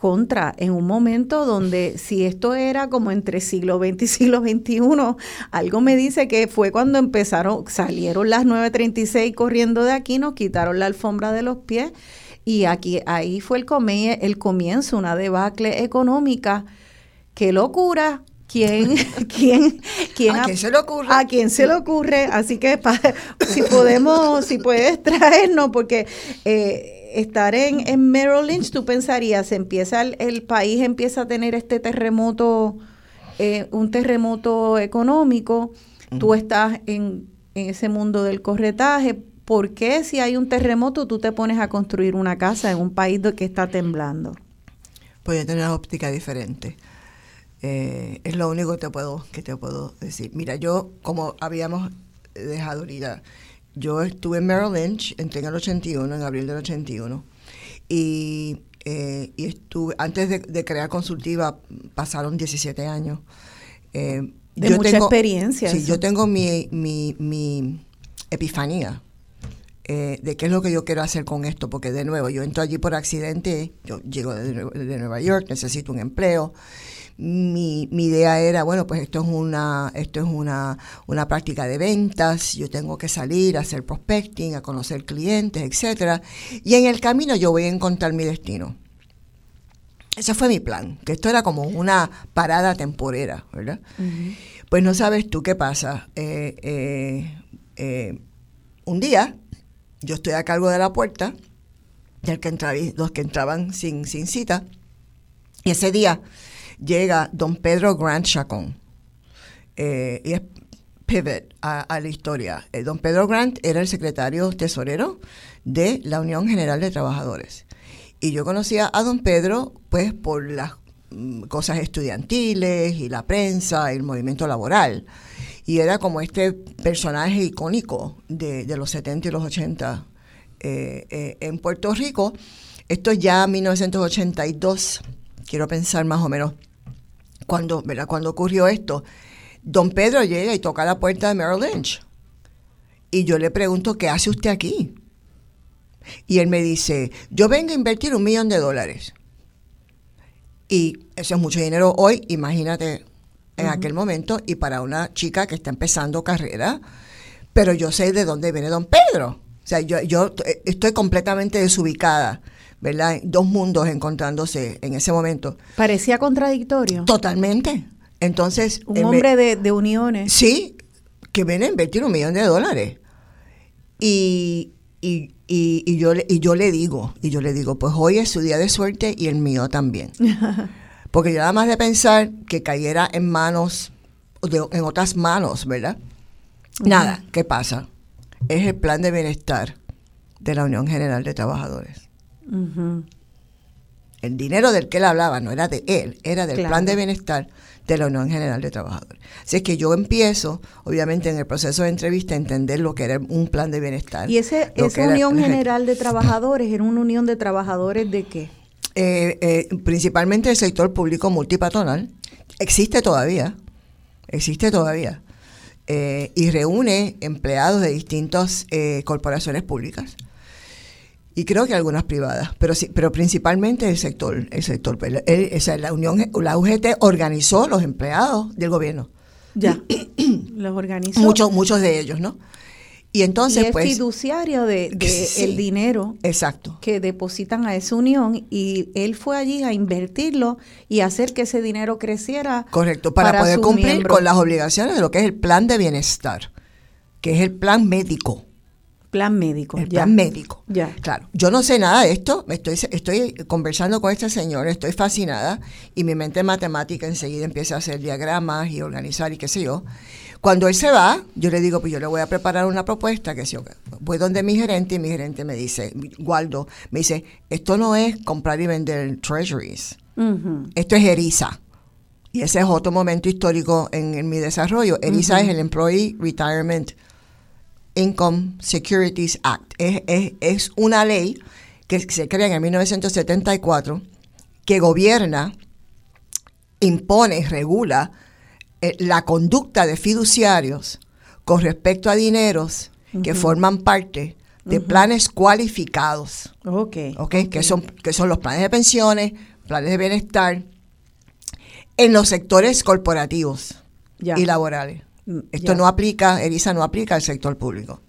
contra en un momento donde si esto era como entre siglo XX y siglo XXI, algo me dice que fue cuando empezaron, salieron las 936 corriendo de aquí, nos quitaron la alfombra de los pies y aquí ahí fue el, el comienzo, una debacle económica. ¡Qué locura! ¿Quién, quién, quién ¿A quién se le ocurre? ¿A quién se le ocurre? Así que si podemos, si puedes traernos, porque eh, estar en, en Merrill Lynch, tú pensarías, empieza el, país empieza a tener este terremoto, eh, un terremoto económico, tú estás en, en ese mundo del corretaje, ¿por qué si hay un terremoto tú te pones a construir una casa en un país que está temblando? Puede tener una óptica diferente. Eh, es lo único que te puedo que te puedo decir. Mira, yo como habíamos dejado ahorita, yo estuve en Merrill Lynch, entré en el 81, en abril del 81, y, eh, y estuve, antes de, crear consultiva, pasaron 17 años. Eh, De mucha experiencia. Sí, yo tengo mi, mi, mi epifanía eh, de qué es lo que yo quiero hacer con esto, porque de nuevo, yo entro allí por accidente, yo llego de, de Nueva York, necesito un empleo. Mi, mi, idea era, bueno, pues esto es una, esto es una, una práctica de ventas, yo tengo que salir a hacer prospecting, a conocer clientes, etcétera, y en el camino yo voy a encontrar mi destino. Ese fue mi plan, que esto era como una parada temporera, ¿verdad? Pues no sabes tú qué pasa. Eh, eh, eh, un día yo estoy a cargo de la puerta, del que entraba, los que entraban sin, sin cita, y ese día llega don Pedro Grant Chacón, y es pivot a, la historia. don Pedro Grant era el secretario tesorero de la Unión General de Trabajadores. Y yo conocía a don Pedro, pues, por las mm, cosas estudiantiles y la prensa, el movimiento laboral. Y era como este personaje icónico de, los 70 y los 80 eh, eh, en Puerto Rico. Esto ya en 1982, quiero pensar más o menos cuando, ¿verdad? cuando ocurrió esto. Don Pedro llega y toca la puerta de Merrill Lynch. Y yo le pregunto, ¿qué hace usted aquí? Y él me dice, yo vengo a invertir un millón de dólares. Y eso es mucho dinero hoy, imagínate en aquel momento, y para una chica que está empezando carrera, pero yo sé de dónde viene don Pedro. O sea, yo, yo estoy completamente desubicada, ¿verdad? Dos mundos encontrándose en ese momento. Parecía contradictorio. Totalmente. Entonces... Un hombre de, de, uniones. Sí, que viene a invertir un millón de dólares. Y, y, y, yo, y yo le digo, y yo le digo, pues hoy es su día de suerte y el mío también. Porque yo nada más de pensar que cayera en manos, en otras manos, ¿verdad? Nada, ¿qué pasa? Es el plan de bienestar de la Unión General de Trabajadores. El dinero del que él hablaba no era de él, era del plan de bienestar de la Unión General de Trabajadores. Así es que yo empiezo, obviamente, en el proceso de entrevista a entender lo que era un plan de bienestar. ¿Y ese, esa Unión General de Trabajadores era una unión de trabajadores de qué? Eh, eh, principalmente el sector público multipatronal. Existe todavía, existe todavía. Eh, y reúne empleados de distintas corporaciones públicas y creo que algunas privadas, pero sí, pero principalmente el sector, el sector, la Unión, la UGT organizó los empleados del gobierno. Ya, los organizó. Muchos, muchos de ellos, ¿no? Y entonces, y es pues, fiduciario de, el dinero exacto. que depositan a esa unión y él fue allí a invertirlo y hacer que ese dinero creciera. Correcto, para, poder cumplir con las obligaciones de lo que es el plan de bienestar, que es el plan médico Plan médico. El plan médico. Ya. Claro. Yo no sé nada de esto. Estoy, estoy conversando con este señor, estoy fascinada y mi mente matemática enseguida empieza a hacer diagramas y organizar y qué sé yo. Cuando él se va, yo le digo, pues yo le voy a preparar una propuesta, que si voy donde mi gerente y mi gerente me dice, Waldo, me dice, esto no es comprar y vender treasuries. Esto es ERISA. Y ese es otro momento histórico en, mi desarrollo. ERISA es el Employee Retirement Income Securities Act. Es, una ley que se crea en 1974 que gobierna, impone y regula eh, la conducta de fiduciarios con respecto a dineros que forman parte de planes cualificados. Okay, okay, Que, son, que son los planes de pensiones, planes de bienestar, en los sectores corporativos y laborales. Esto no aplica, ERISA no aplica al sector público.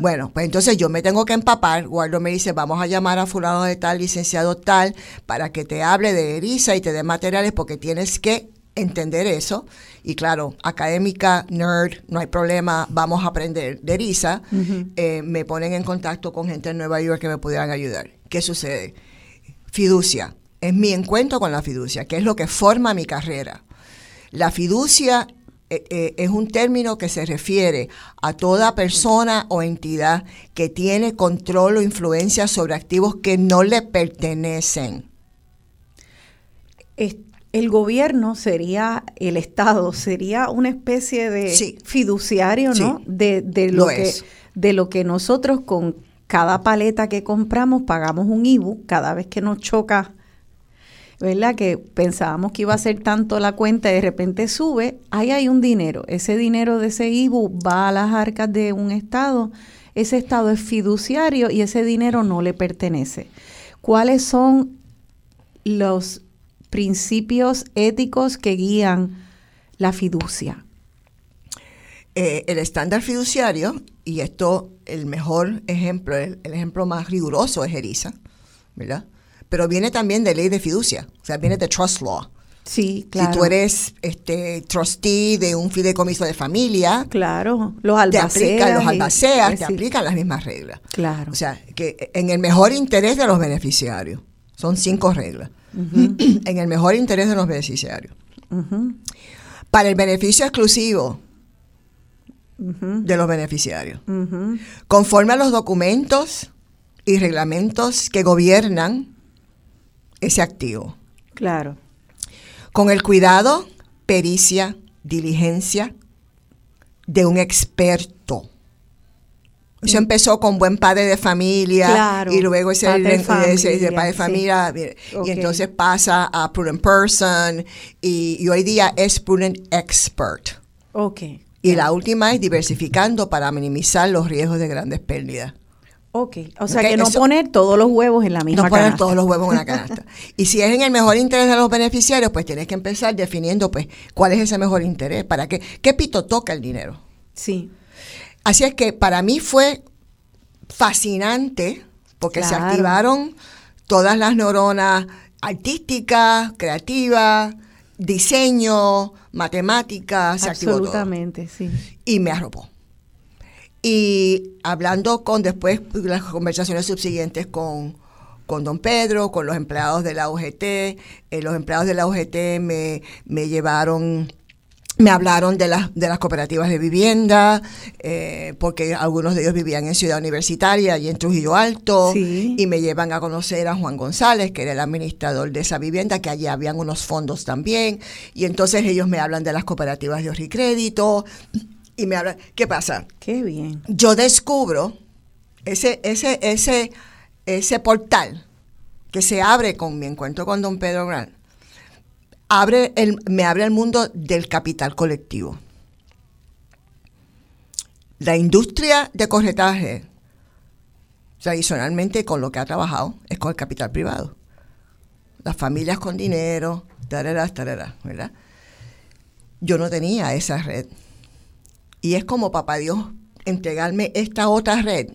Bueno, pues entonces yo me tengo que empapar. Guardo me dice, vamos a llamar a fulano de tal, licenciado tal, para que te hable de ERISA y te dé materiales porque tienes que entender eso. Y claro, académica, nerd, no hay problema, vamos a aprender de ERISA. Eh, me ponen en contacto con gente en Nueva York que me pudieran ayudar. ¿Qué sucede? Fiducia. Es mi encuentro con la fiducia, que es lo que forma mi carrera. La fiducia eh, eh, es un término que se refiere a toda persona o entidad que tiene control o influencia sobre activos que no le pertenecen. El gobierno sería, el Estado sería una especie de fiduciario, ¿no? De, lo, que, de lo que nosotros con cada paleta que compramos pagamos un IBU cada vez que nos choca ¿verdad? Que pensábamos que iba a ser tanto la cuenta y de repente sube, ahí hay un dinero. Ese dinero de ese IBU va a las arcas de un Estado, ese Estado es fiduciario y ese dinero no le pertenece. ¿Cuáles son los principios éticos que guían la fiducia? Eh, el estándar fiduciario, y esto el mejor ejemplo, el, el ejemplo más riguroso es ERISA, ¿verdad? Pero viene también de ley de fiducia, o sea, viene de trust law. Sí, claro. Si tú eres este trustee de un fideicomiso de familia, claro, los albaceas, te aplican los albaceas, te aplican las mismas reglas. Claro. O sea, que en el mejor interés de los beneficiarios, son cinco reglas. en el mejor interés de los beneficiarios. Para el beneficio exclusivo de los beneficiarios. Conforme a los documentos y reglamentos que gobiernan ese activo. Claro. Con el cuidado, pericia, diligencia de un experto. Eso mm. empezó con buen padre de familia y luego ese, padre de familia, padre de familia y entonces pasa a prudent person y, hoy día es prudent expert. Okay. Y la última es diversificando para minimizar los riesgos de grandes pérdidas. Ok, o sea que no poner todos los huevos en la misma no poner todos los huevos en la canasta. y si es en el mejor interés de los beneficiarios, pues tienes que empezar definiendo pues cuál es ese mejor interés, para qué, qué pito toca el dinero. Sí. Así es que para mí fue fascinante porque se activaron todas las neuronas artísticas, creativas, diseño, matemáticas, se activó todo. Absolutamente, sí. Y me arropó. Y hablando con después las conversaciones subsiguientes con, con don Pedro, con los empleados de la UGT, eh, los empleados de la UGT me, me llevaron me hablaron de las, de las cooperativas de vivienda, eh, porque algunos de ellos vivían en Ciudad Universitaria y en Trujillo Alto, y me llevan a conocer a Juan González, que era el administrador de esa vivienda, que allí habían unos fondos también, y entonces ellos me hablan de las cooperativas de crédito, y me habla, ¿qué pasa? Qué bien. Yo descubro ese, ese, ese, ese portal que se abre con mi encuentro con don Pedro Gran, abre el, me abre el mundo del capital colectivo. La industria de corretaje, tradicionalmente con lo que ha trabajado, es con el capital privado. Las familias con dinero, tarará, tarará, ¿verdad? Yo no tenía esa red y es como papá Dios entregarme esta otra red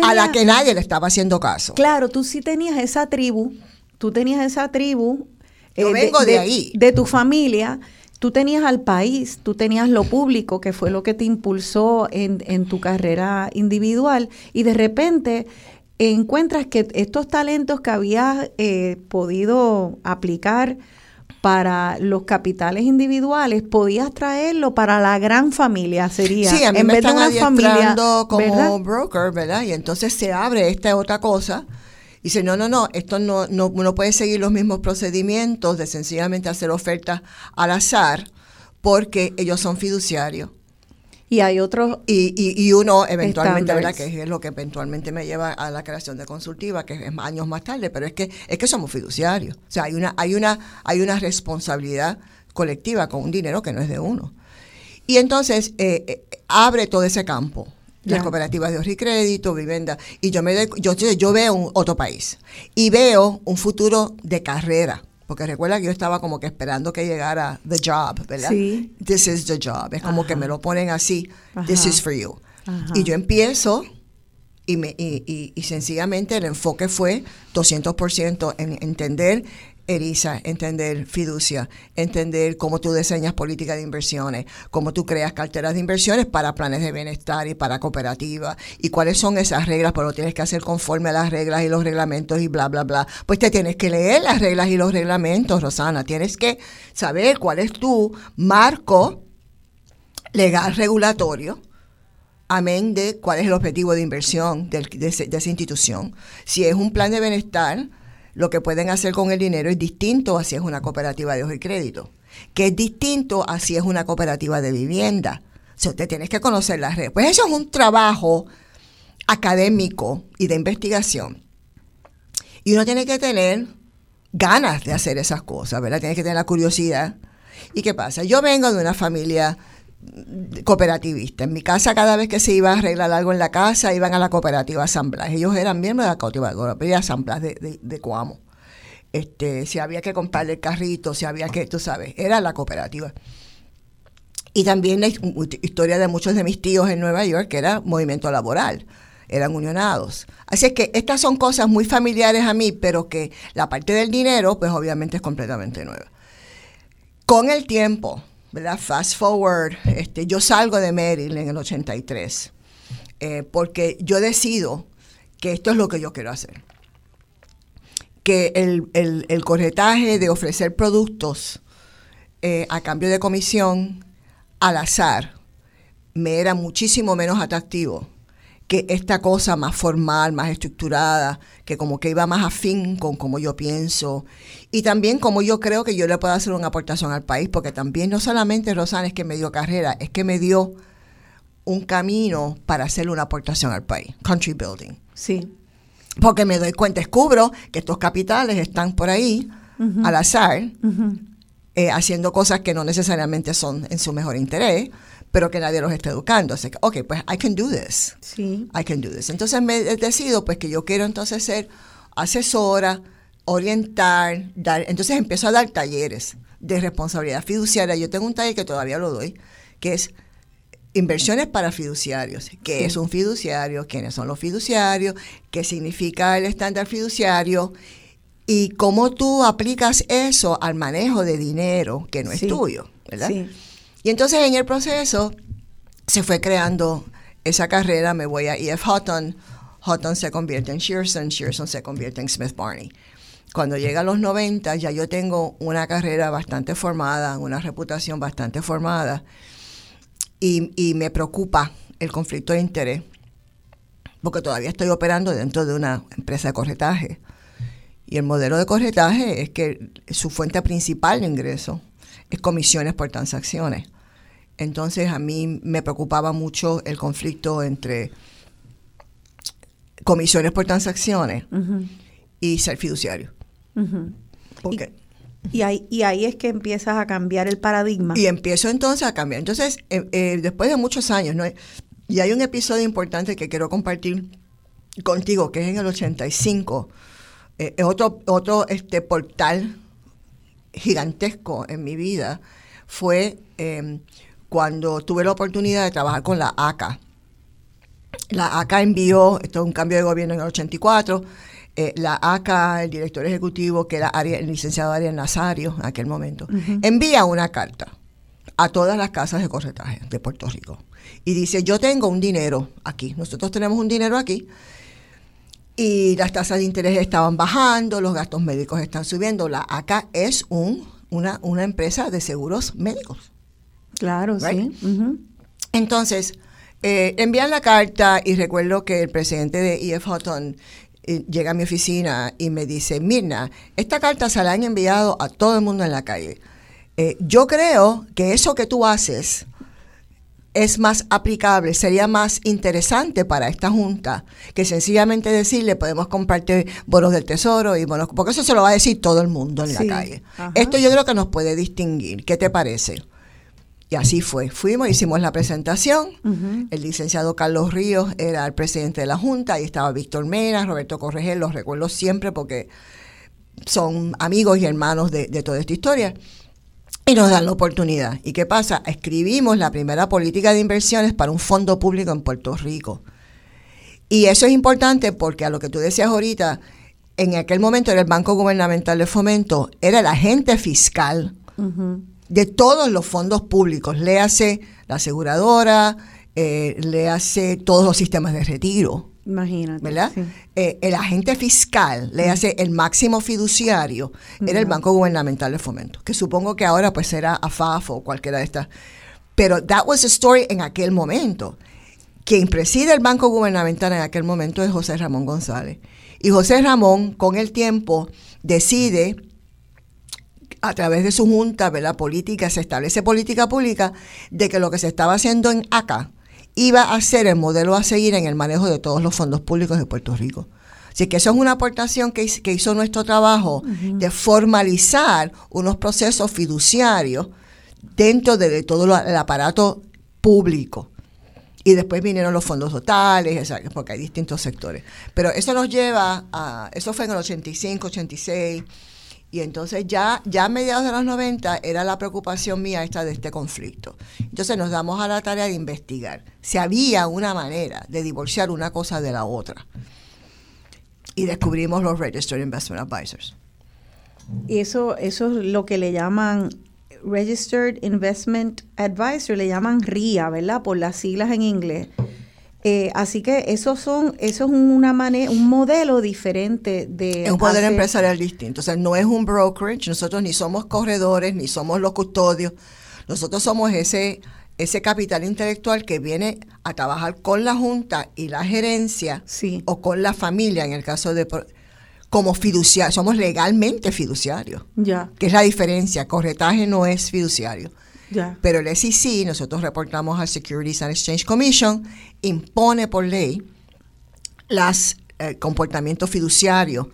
a la que nadie le estaba haciendo caso. Claro, tú sí tenías esa tribu, tú tenías esa tribu. Yo eh, vengo de, ahí. De tu familia, tú tenías al país, tú tenías lo público, que fue lo que te impulsó en, en tu carrera individual, y de repente encuentras que estos talentos que habías eh, podido aplicar para los capitales individuales, podías traerlo para la gran familia, sería. Sí, a mí en me vez están de una familia como broker, ¿verdad? Y entonces se abre esta otra cosa. Y dice, no, no, no, esto no, no, no puede seguir los mismos procedimientos de sencillamente hacer ofertas al azar, porque ellos son fiduciarios. Y hay otros. Y, y, uno, eventualmente, ¿verdad? Que es lo que eventualmente me lleva a la creación de consultiva, que es años más tarde, pero es que, es que somos fiduciarios. O sea, hay una, hay una, hay una responsabilidad colectiva con un dinero que no es de uno. Y entonces eh, eh, abre todo ese campo. Las cooperativas de ahorro y crédito, vivienda. Y yo me yo, yo veo un otro país. Y veo un futuro de carrera porque recuerda que yo estaba como que esperando que llegara the job, ¿verdad? Sí. This is the job. Es como que me lo ponen así, this is for you. Y yo empiezo y, me, y, y, sencillamente el enfoque fue 200% en entender ERISA, entender fiducia, entender cómo tú diseñas políticas de inversiones, cómo tú creas carteras de inversiones para planes de bienestar y para cooperativas, y cuáles son esas reglas, pero lo tienes que hacer conforme a las reglas y los reglamentos y bla, bla, bla. Pues te tienes que leer las reglas y los reglamentos, Rosana, tienes que saber cuál es tu marco legal regulatorio amén de cuál es el objetivo de inversión de, de, esa institución. Si es un plan de bienestar, lo que pueden hacer con el dinero es distinto a si es una cooperativa de ojo y crédito, que es distinto a si es una cooperativa de vivienda. O sea, usted tiene que conocer las redes. Pues eso es un trabajo académico y de investigación. Y uno tiene que tener ganas de hacer esas cosas, ¿verdad? Tienes que tener la curiosidad. ¿Y qué pasa? Yo vengo de una familia cooperativista. En mi casa, cada vez que se iba a arreglar algo en la casa, iban a la cooperativa San Blas. Ellos eran miembros de la cooperativa San Blas de, de, de. Este, si había que comprarle el carrito, si había que, tú sabes, era la cooperativa. Y también la historia de muchos de mis tíos en Nueva York, que era movimiento laboral, eran unionados. Así es que estas son cosas muy familiares a mí, pero que la parte del dinero, pues obviamente es completamente nueva. Con el tiempo, ¿verdad? Fast forward, este, yo salgo de Maryland en el 83, eh, porque yo decido que esto es lo que yo quiero hacer. Que el, el, el corretaje de ofrecer productos eh, a cambio de comisión al azar me era muchísimo menos atractivo que esta cosa más formal, más estructurada, que como que iba más afín con como yo pienso y también como yo creo que yo le puedo hacer una aportación al país, porque también no solamente Rosana es que me dio carrera, es que me dio un camino para hacerle una aportación al país, country building. Sí. Porque me doy cuenta, descubro que estos capitales están por ahí al azar, eh, haciendo cosas que no necesariamente son en su mejor interés, pero que nadie los está educando. Así que, ok, pues I can do this. Sí. I can do this. Entonces me decido pues que yo quiero entonces ser asesora, orientar, dar. Entonces empiezo a dar talleres de responsabilidad fiduciaria. Yo tengo un taller que todavía lo doy, que es inversiones para fiduciarios. ¿Qué Sí. es un fiduciario? ¿Quiénes son los fiduciarios? ¿Qué significa el estándar fiduciario? Y cómo tú aplicas eso al manejo de dinero que no Sí. es tuyo, ¿verdad? Sí. Y entonces en el proceso se fue creando esa carrera, me voy a E.F. Houghton, Houghton se convierte en Shearson, Shearson se convierte en Smith Barney. Cuando llega a los 90 ya yo tengo una carrera bastante formada, una reputación bastante formada y, y me preocupa el conflicto de interés porque todavía estoy operando dentro de una empresa de corretaje. Y el modelo de corretaje es que su fuente principal de ingreso es comisiones por transacciones. Entonces a mí me preocupaba mucho el conflicto entre comisiones por transacciones y ser fiduciario. ujú. ¿Por Y- qué? Y ahí, y ahí es que empiezas a cambiar el paradigma. Y empiezo entonces a cambiar. Entonces, eh, eh, después de muchos años, ¿no? y hay un episodio importante que quiero compartir contigo, que es en el 85. Eh, es otro, otro este, portal gigantesco en mi vida fue eh, cuando tuve la oportunidad de trabajar con la ACA. La ACA envió, esto es un cambio de gobierno en el 84, eh, la ACA, el director ejecutivo, que era Ariel- el licenciado Ariel Nazario en aquel momento, envía una carta a todas las casas de corretaje de Puerto Rico y dice, yo tengo un dinero aquí, nosotros tenemos un dinero aquí y las tasas de interés estaban bajando, los gastos médicos están subiendo. La ACA es un, una, una empresa de seguros médicos. Claro, Right. sí. Entonces, eh, envían la carta y recuerdo que el presidente de E.F. Houghton eh, llega a mi oficina y me dice, Mirna, esta carta se la han enviado a todo el mundo en la calle. Eh, yo creo que eso que tú haces es más aplicable, sería más interesante para esta junta que sencillamente decirle podemos compartir bonos del tesoro y bonos, porque eso se lo va a decir todo el mundo en Sí, la calle. ajá. Esto yo creo que nos puede distinguir. ¿Qué te parece? Y así fue. Fuimos, hicimos la presentación. El licenciado Carlos Ríos era el presidente de la Junta. Ahí estaba Víctor Mena, Roberto Corregel, los recuerdo siempre porque son amigos y hermanos de, de toda esta historia. Y nos dan la oportunidad. ¿Y qué pasa? Escribimos la primera política de inversiones para un fondo público en Puerto Rico. Y eso es importante porque a lo que tú decías ahorita, en aquel momento era el Banco Gubernamental de Fomento, era el agente fiscal de todos los fondos públicos, léase la aseguradora, eh, léase todos los sistemas de retiro, Imagínate. ¿verdad? sí. Eh, el agente fiscal, léase el máximo fiduciario, era el. Banco Gubernamental de Fomento, que supongo que ahora pues será AFAF o cualquiera de estas. Pero that was the story en aquel momento. Quien preside el Banco Gubernamental en aquel momento es José Ramón González. Y José Ramón, con el tiempo, decide a través de su junta, ¿verdad? Política, se establece política pública de que lo que se estaba haciendo en ACA iba a ser el modelo a seguir en el manejo de todos los fondos públicos de Puerto Rico. Así que eso es una aportación que, hizo- que hizo nuestro trabajo de formalizar unos procesos fiduciarios dentro de, de todo lo- el aparato público. Y después vinieron los fondos totales, porque hay distintos sectores. Pero eso nos lleva a, eso fue en el 85, 86, y entonces ya, ya a mediados de los 90 era la preocupación mía esta de este conflicto. Entonces nos damos a la tarea de investigar si había una manera de divorciar una cosa de la otra. Y descubrimos los Registered Investment Advisors. Y eso, eso es lo que le llaman Registered Investment Advisor, le llaman RIA, ¿verdad? Por las siglas en inglés. Eh, así que eso son, eso es una manera, un modelo diferente de Es un poder hacer- empresarial distinto. O sea, no es un brokerage. Nosotros ni somos corredores, ni somos los custodios. Nosotros somos ese, ese capital intelectual que viene a trabajar con la Junta y la gerencia Sí. o con la familia, en el caso de... Como fiduciarios. Somos legalmente fiduciarios. Ya, Que es la diferencia. Corretaje no es fiduciario. Ya. Pero el SEC, nosotros reportamos al Securities and Exchange Commission, impone por ley los comportamientos fiduciarios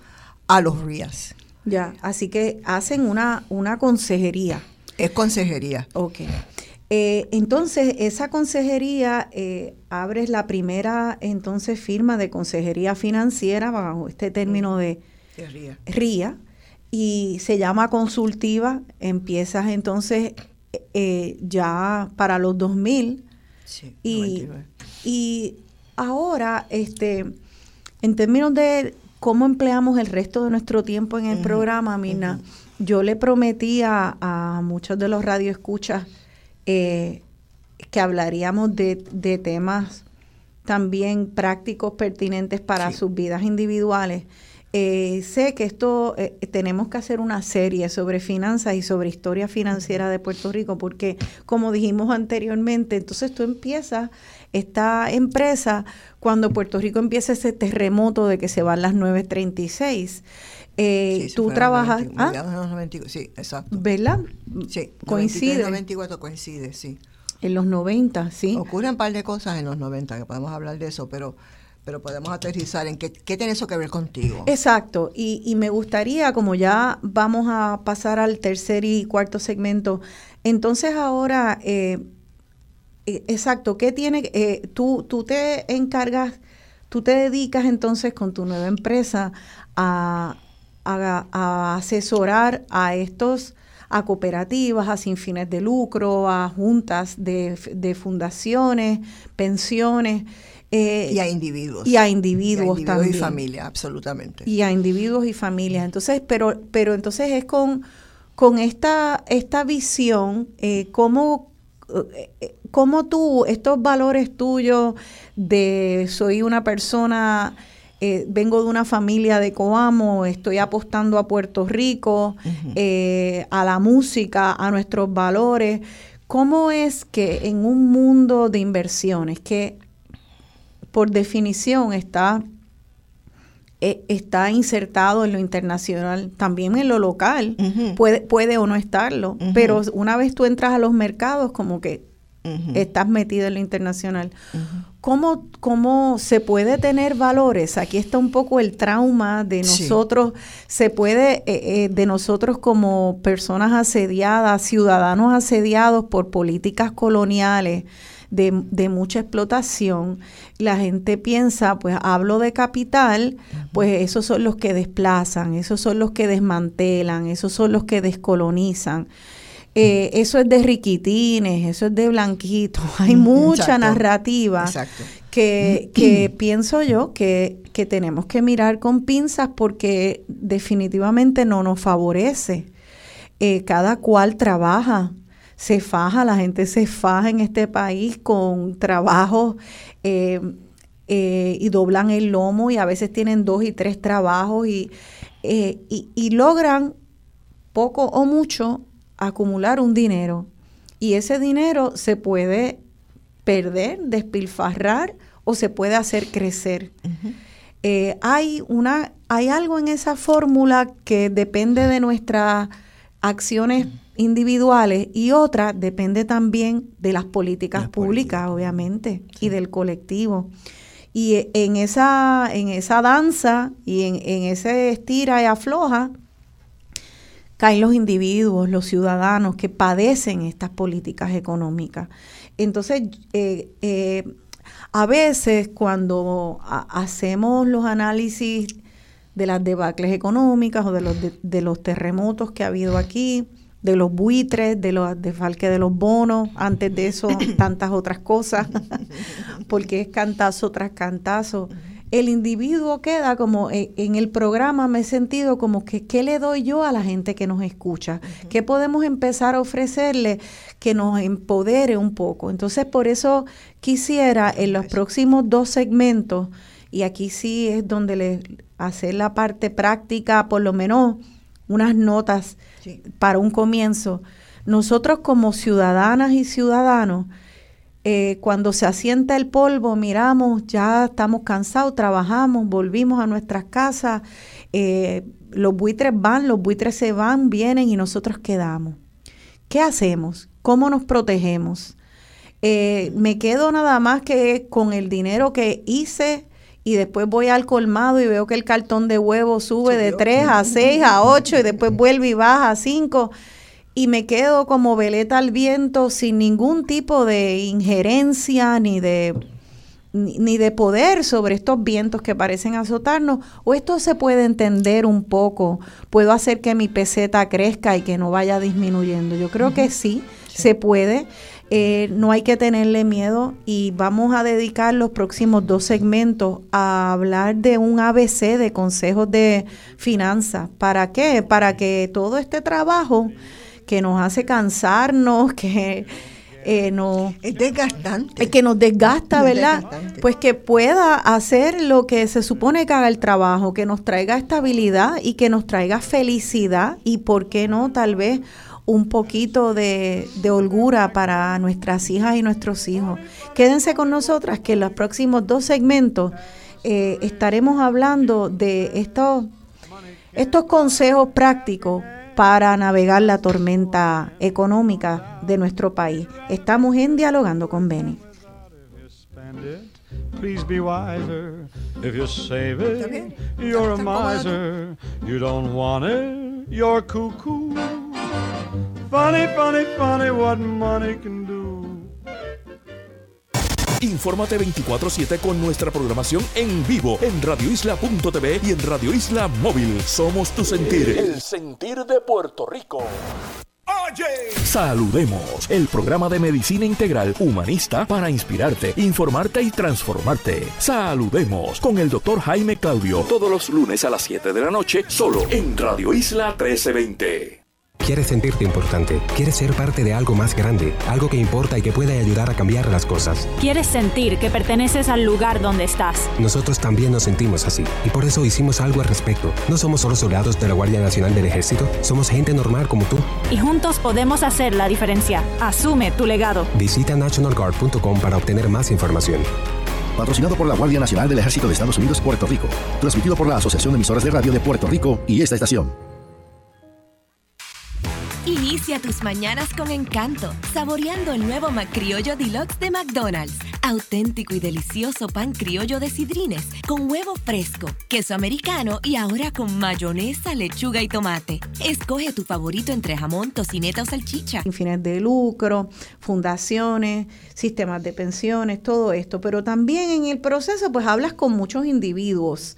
a los RIAs. Ya, así que hacen una, una consejería. Es consejería. Ok. Eh, entonces, esa consejería, eh, abres la primera entonces firma de consejería financiera bajo este término de RIA. RIA y se llama consultiva. Empiezas entonces eh, ya para los 2000 Sí, y, 99. y ahora, este, en términos de cómo empleamos el resto de nuestro tiempo en el programa, Mina, yo le prometí a, a muchos de los radioescuchas eh, que hablaríamos de, de temas también prácticos pertinentes para Sí. sus vidas individuales. Eh, sé que esto eh, tenemos que hacer una serie sobre finanzas y sobre historia financiera de Puerto Rico porque como dijimos anteriormente, entonces tú empiezas esta empresa cuando Puerto Rico empieza ese terremoto de que se van las 936. Eh, Sí, tú en los trabajas, 90, ¿ah? mediados de los 90, sí, exacto. ¿verdad? Sí, coincide 93, 94 coincide, sí. en los 90, sí. Ocurren un par de cosas en los 90 que podemos hablar de eso, pero, pero podemos aterrizar en qué, qué tiene eso que ver contigo. Exacto, y, y me gustaría, como ya vamos a pasar al tercer y cuarto segmento, entonces ahora, eh, eh, exacto, ¿qué tiene? eh, tú, tú te encargas, tú te dedicas entonces con tu nueva empresa a, a- a asesorar a estos, a cooperativas, a sin fines de lucro, a juntas de, de fundaciones, pensiones. Eh, y a individuos. y a individuos y también. y familia, absolutamente. y a individuos y familias. Entonces, pero, pero entonces es con, con esta, esta visión, eh, cómo, eh, eh, cómo tú, estos valores tuyos de soy una persona, eh, vengo de una familia de Coamo, estoy apostando a Puerto Rico, eh, a la música, a nuestros valores. ¿Cómo es que en un mundo de inversiones que por definición está eh, está insertado en lo internacional, también en lo local, puede, puede o no estarlo, pero una vez tú entras a los mercados, como que estás metido en lo internacional. ¿Cómo, ¿Cómo se puede tener valores? Aquí está un poco el trauma de Sí. nosotros, se puede, eh, eh, de nosotros como personas asediadas, ciudadanos asediados por políticas coloniales de, de mucha explotación. La gente piensa, pues hablo de capital, pues esos son los que desplazan, esos son los que desmantelan, esos son los que descolonizan. Eh, eso es de riquitines, eso es de blanquitos. Hay mucha Exacto. narrativa Exacto. que, que pienso yo que, que tenemos que mirar con pinzas porque definitivamente no nos favorece. Eh, cada cual trabaja, se faja, la gente se faja en este país con trabajos eh, eh, y doblan el lomo y a veces tienen dos y tres trabajos y, eh, y, y logran poco o mucho acumular un dinero. Y ese dinero se puede perder, despilfarrar o se puede hacer crecer. Eh, hay, una, hay algo en esa fórmula que depende de nuestras acciones individuales y otra depende también de las políticas Las públicas, políticas. obviamente, y del colectivo. Y en esa, en esa danza y en, en ese estira y afloja, caen los individuos, los ciudadanos que padecen estas políticas económicas. Entonces, eh, eh, a veces cuando hacemos los análisis de las debacles económicas o de los, de, los terremotos que ha habido aquí, de los buitres, de los desfalques de los bonos, antes de eso tantas otras cosas, porque es cantazo tras cantazo el individuo queda como eh, en el programa, me he sentido como que, ¿qué le doy yo a la gente que nos escucha? ¿Qué podemos empezar a ofrecerle que nos empodere un poco? Entonces, por eso quisiera en los próximos dos segmentos, y aquí sí es donde le hacer la parte práctica, por lo menos unas notas para un comienzo. Nosotros como ciudadanas y ciudadanos, eh, cuando se asienta el polvo, miramos, ya estamos cansados, trabajamos, volvimos a nuestras casas, eh, los buitres van, los buitres se van, vienen y nosotros quedamos. ¿Qué hacemos? ¿Cómo nos protegemos? Eh, me quedo nada más que con el dinero que hice y después voy al colmado y veo que el cartón de huevo sube de 3 a 6 a 8 y después vuelve y baja a 5 y me quedo como veleta al viento sin ningún tipo de injerencia ni de ni, de poder sobre estos vientos que parecen azotarnos, o esto se puede entender un poco, puedo hacer que mi peseta crezca y que no vaya disminuyendo. Yo creo que sí, se puede, eh, no hay que tenerle miedo y vamos a dedicar los próximos dos segmentos a hablar de un ABC de consejos de finanzas. ¿Para qué? Para que todo este trabajo que nos hace cansarnos, que eh, no, es desgastante. que nos desgasta, ¿verdad? Pues que pueda hacer lo que se supone que haga el trabajo, que nos traiga estabilidad y que nos traiga felicidad y, ¿por qué no? Tal vez un poquito de, holgura para nuestras hijas y nuestros hijos. Quédense con nosotras que en los próximos dos segmentos eh, estaremos hablando de estos, estos consejos prácticos para navegar la tormenta económica de nuestro país. Estamos en Dialogando con Beni. Please be wiser. If you save it, you're a miser. You don't want it, you're cuckoo. Funny, funny, funny what money can do. Infórmate 24-7 con nuestra programación en vivo en radioisla.tv y en Radio Isla Móvil. Somos tu sentir. El sentir de Puerto Rico. Saludemos, el programa de medicina integral humanista para inspirarte, informarte y transformarte. Saludemos con el doctor Jaime Claudio todos los lunes a las 7 de la noche, solo en Radio Isla 1320. Quieres sentirte importante, quieres ser parte de algo más grande, algo que importa y que puede ayudar a cambiar las cosas. Quieres sentir que perteneces al lugar donde estás. Nosotros también nos sentimos así y por eso hicimos algo al respecto. No somos solo soldados de la Guardia Nacional del Ejército, somos gente normal como tú. Y juntos podemos hacer la diferencia. Asume tu legado. Visita nationalguard.com para obtener más información. Patrocinado por la Guardia Nacional del Ejército de Estados Unidos, Puerto Rico. Transmitido por la Asociación de Emisoras de Radio de Puerto Rico y esta estación. Inicia tus mañanas con encanto, saboreando el nuevo McCriollo Deluxe de McDonald's. Auténtico y delicioso pan criollo de sidrines, con huevo fresco, queso americano y ahora con mayonesa, lechuga y tomate. Escoge tu favorito entre jamón, tocineta o salchicha. Sin fines de lucro, fundaciones, sistemas de pensiones, todo esto. Pero también en el proceso, pues hablas con muchos individuos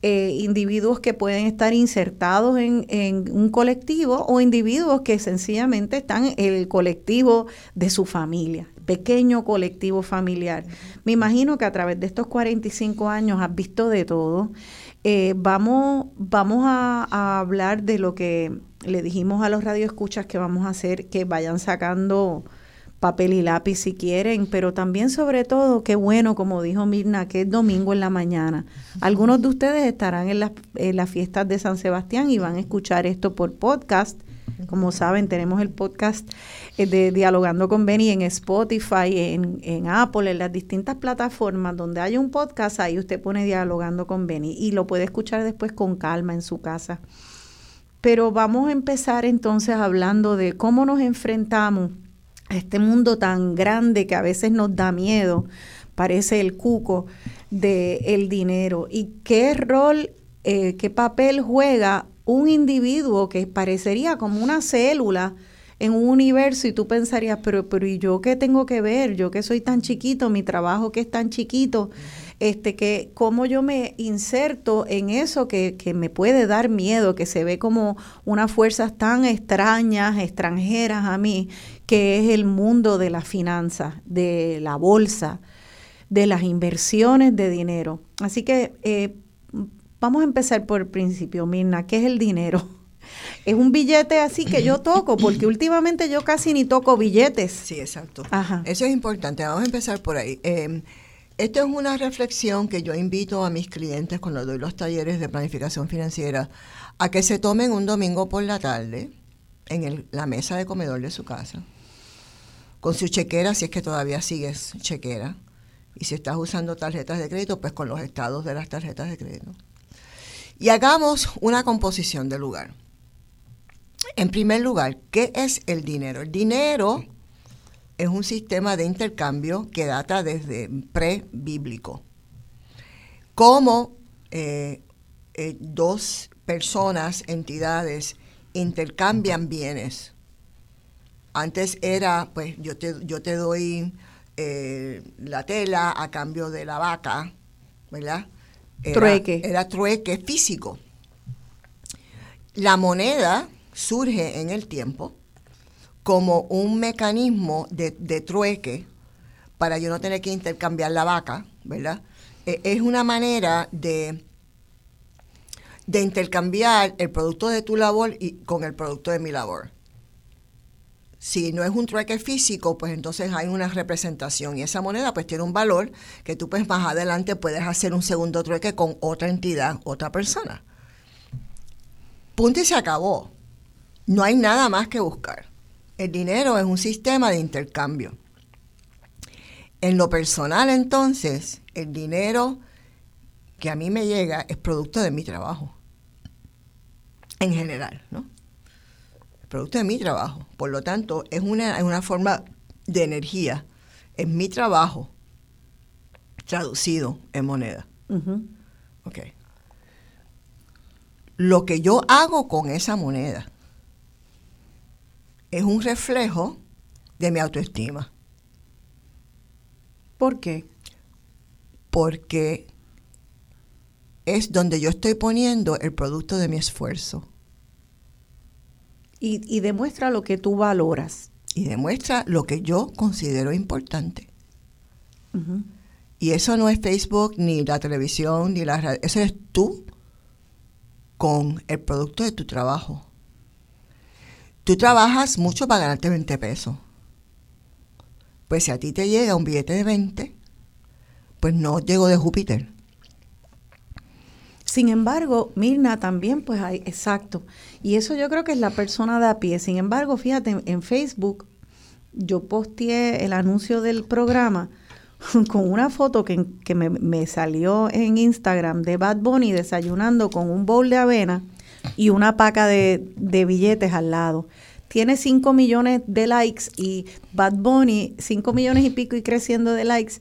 eh, individuos que pueden estar insertados en, un colectivo o individuos que sencillamente están en el colectivo de su familia, pequeño colectivo familiar. Me imagino que a través de estos 45 años has visto de todo. Eh, vamos vamos a, a, hablar de lo que le dijimos a los radioescuchas que vamos a hacer, que vayan sacando papel y lápiz si quieren, pero también sobre todo, qué bueno, como dijo Mirna, que es domingo en la mañana. Algunos de ustedes estarán en las, en fiestas de San Sebastián y van a escuchar esto por podcast. Como saben, tenemos el podcast eh, de Dialogando con Benny en Spotify, en, en Apple, en las distintas plataformas donde hay un podcast, ahí usted pone Dialogando con Benny y lo puede escuchar después con calma en su casa. Pero vamos a empezar entonces hablando de cómo nos enfrentamos a este mundo tan grande que a veces nos da miedo, parece el cuco del el dinero. ¿Y qué rol, eh, qué papel juega un individuo que parecería como una célula en un universo y tú pensarías, pero, pero ¿y yo qué tengo que ver? Yo que soy tan chiquito, mi trabajo que es tan chiquito, este, que cómo yo me inserto en eso que, que me puede dar miedo, que se ve como unas fuerzas tan extrañas, extranjeras a mí, que es el mundo de las finanzas, de la bolsa, de las inversiones de dinero. Así que eh, vamos a empezar por el principio, Mirna, ¿qué es el dinero? Es un billete así que yo toco, porque últimamente yo casi ni toco billetes. Sí, exacto. Eso es importante. Vamos a empezar por ahí. Eh, esto es una reflexión que yo invito a mis clientes cuando doy los talleres de planificación financiera a que se tomen un domingo por la tarde en la mesa de comedor de su casa, con su chequera, si es que todavía sigues chequera, y si estás usando tarjetas de crédito, pues con los estados de las tarjetas de crédito. Y hagamos una composición del lugar. En primer lugar, ¿qué es el dinero? El dinero es un sistema de intercambio que data desde pre-bíblico. Cómo eh, eh, dos personas, entidades, intercambian bienes. Antes era, pues yo te, yo te doy eh, la tela a cambio de la vaca, ¿verdad? trueque. Era trueque físico. La moneda surge en el tiempo como un mecanismo de, trueque para yo no tener que intercambiar la vaca, ¿verdad? E, es una manera de, de intercambiar el producto de tu labor y, con el producto de mi labor. Si no es un trueque físico, pues entonces hay una representación y esa moneda pues tiene un valor que tú pues más adelante puedes hacer un segundo trueque con otra entidad, otra persona. Punto y se acabó. No hay nada más que buscar. El dinero es un sistema de intercambio. En lo personal, entonces, el dinero que a mí me llega es producto de mi trabajo. En general, ¿no? Producto de mi trabajo. Por lo tanto, es una, una forma de energía. Es mi trabajo traducido en moneda. Ok. Lo que yo hago con esa moneda es un reflejo de mi autoestima. ¿Por qué? Porque es donde yo estoy poniendo el producto de mi esfuerzo. Y, demuestra lo que tú valoras. Y demuestra lo que yo considero importante. Y eso no es Facebook, ni la televisión, ni la radio. Eso es tú con el producto de tu trabajo. Tú trabajas mucho para ganarte 20 pesos. Pues si a ti te llega un billete de 20, pues no llego de Júpiter. Sin embargo, Mirna también, pues hay, exacto. Y eso yo creo que es la persona de a pie. Sin embargo, fíjate, en Facebook yo posteé el anuncio del programa con una foto que, me, salió en Instagram de Bad Bunny desayunando con un bowl de avena y una paca de, de billetes al lado tiene 5 millones de likes y Bad Bunny 5 millones y pico y creciendo de likes.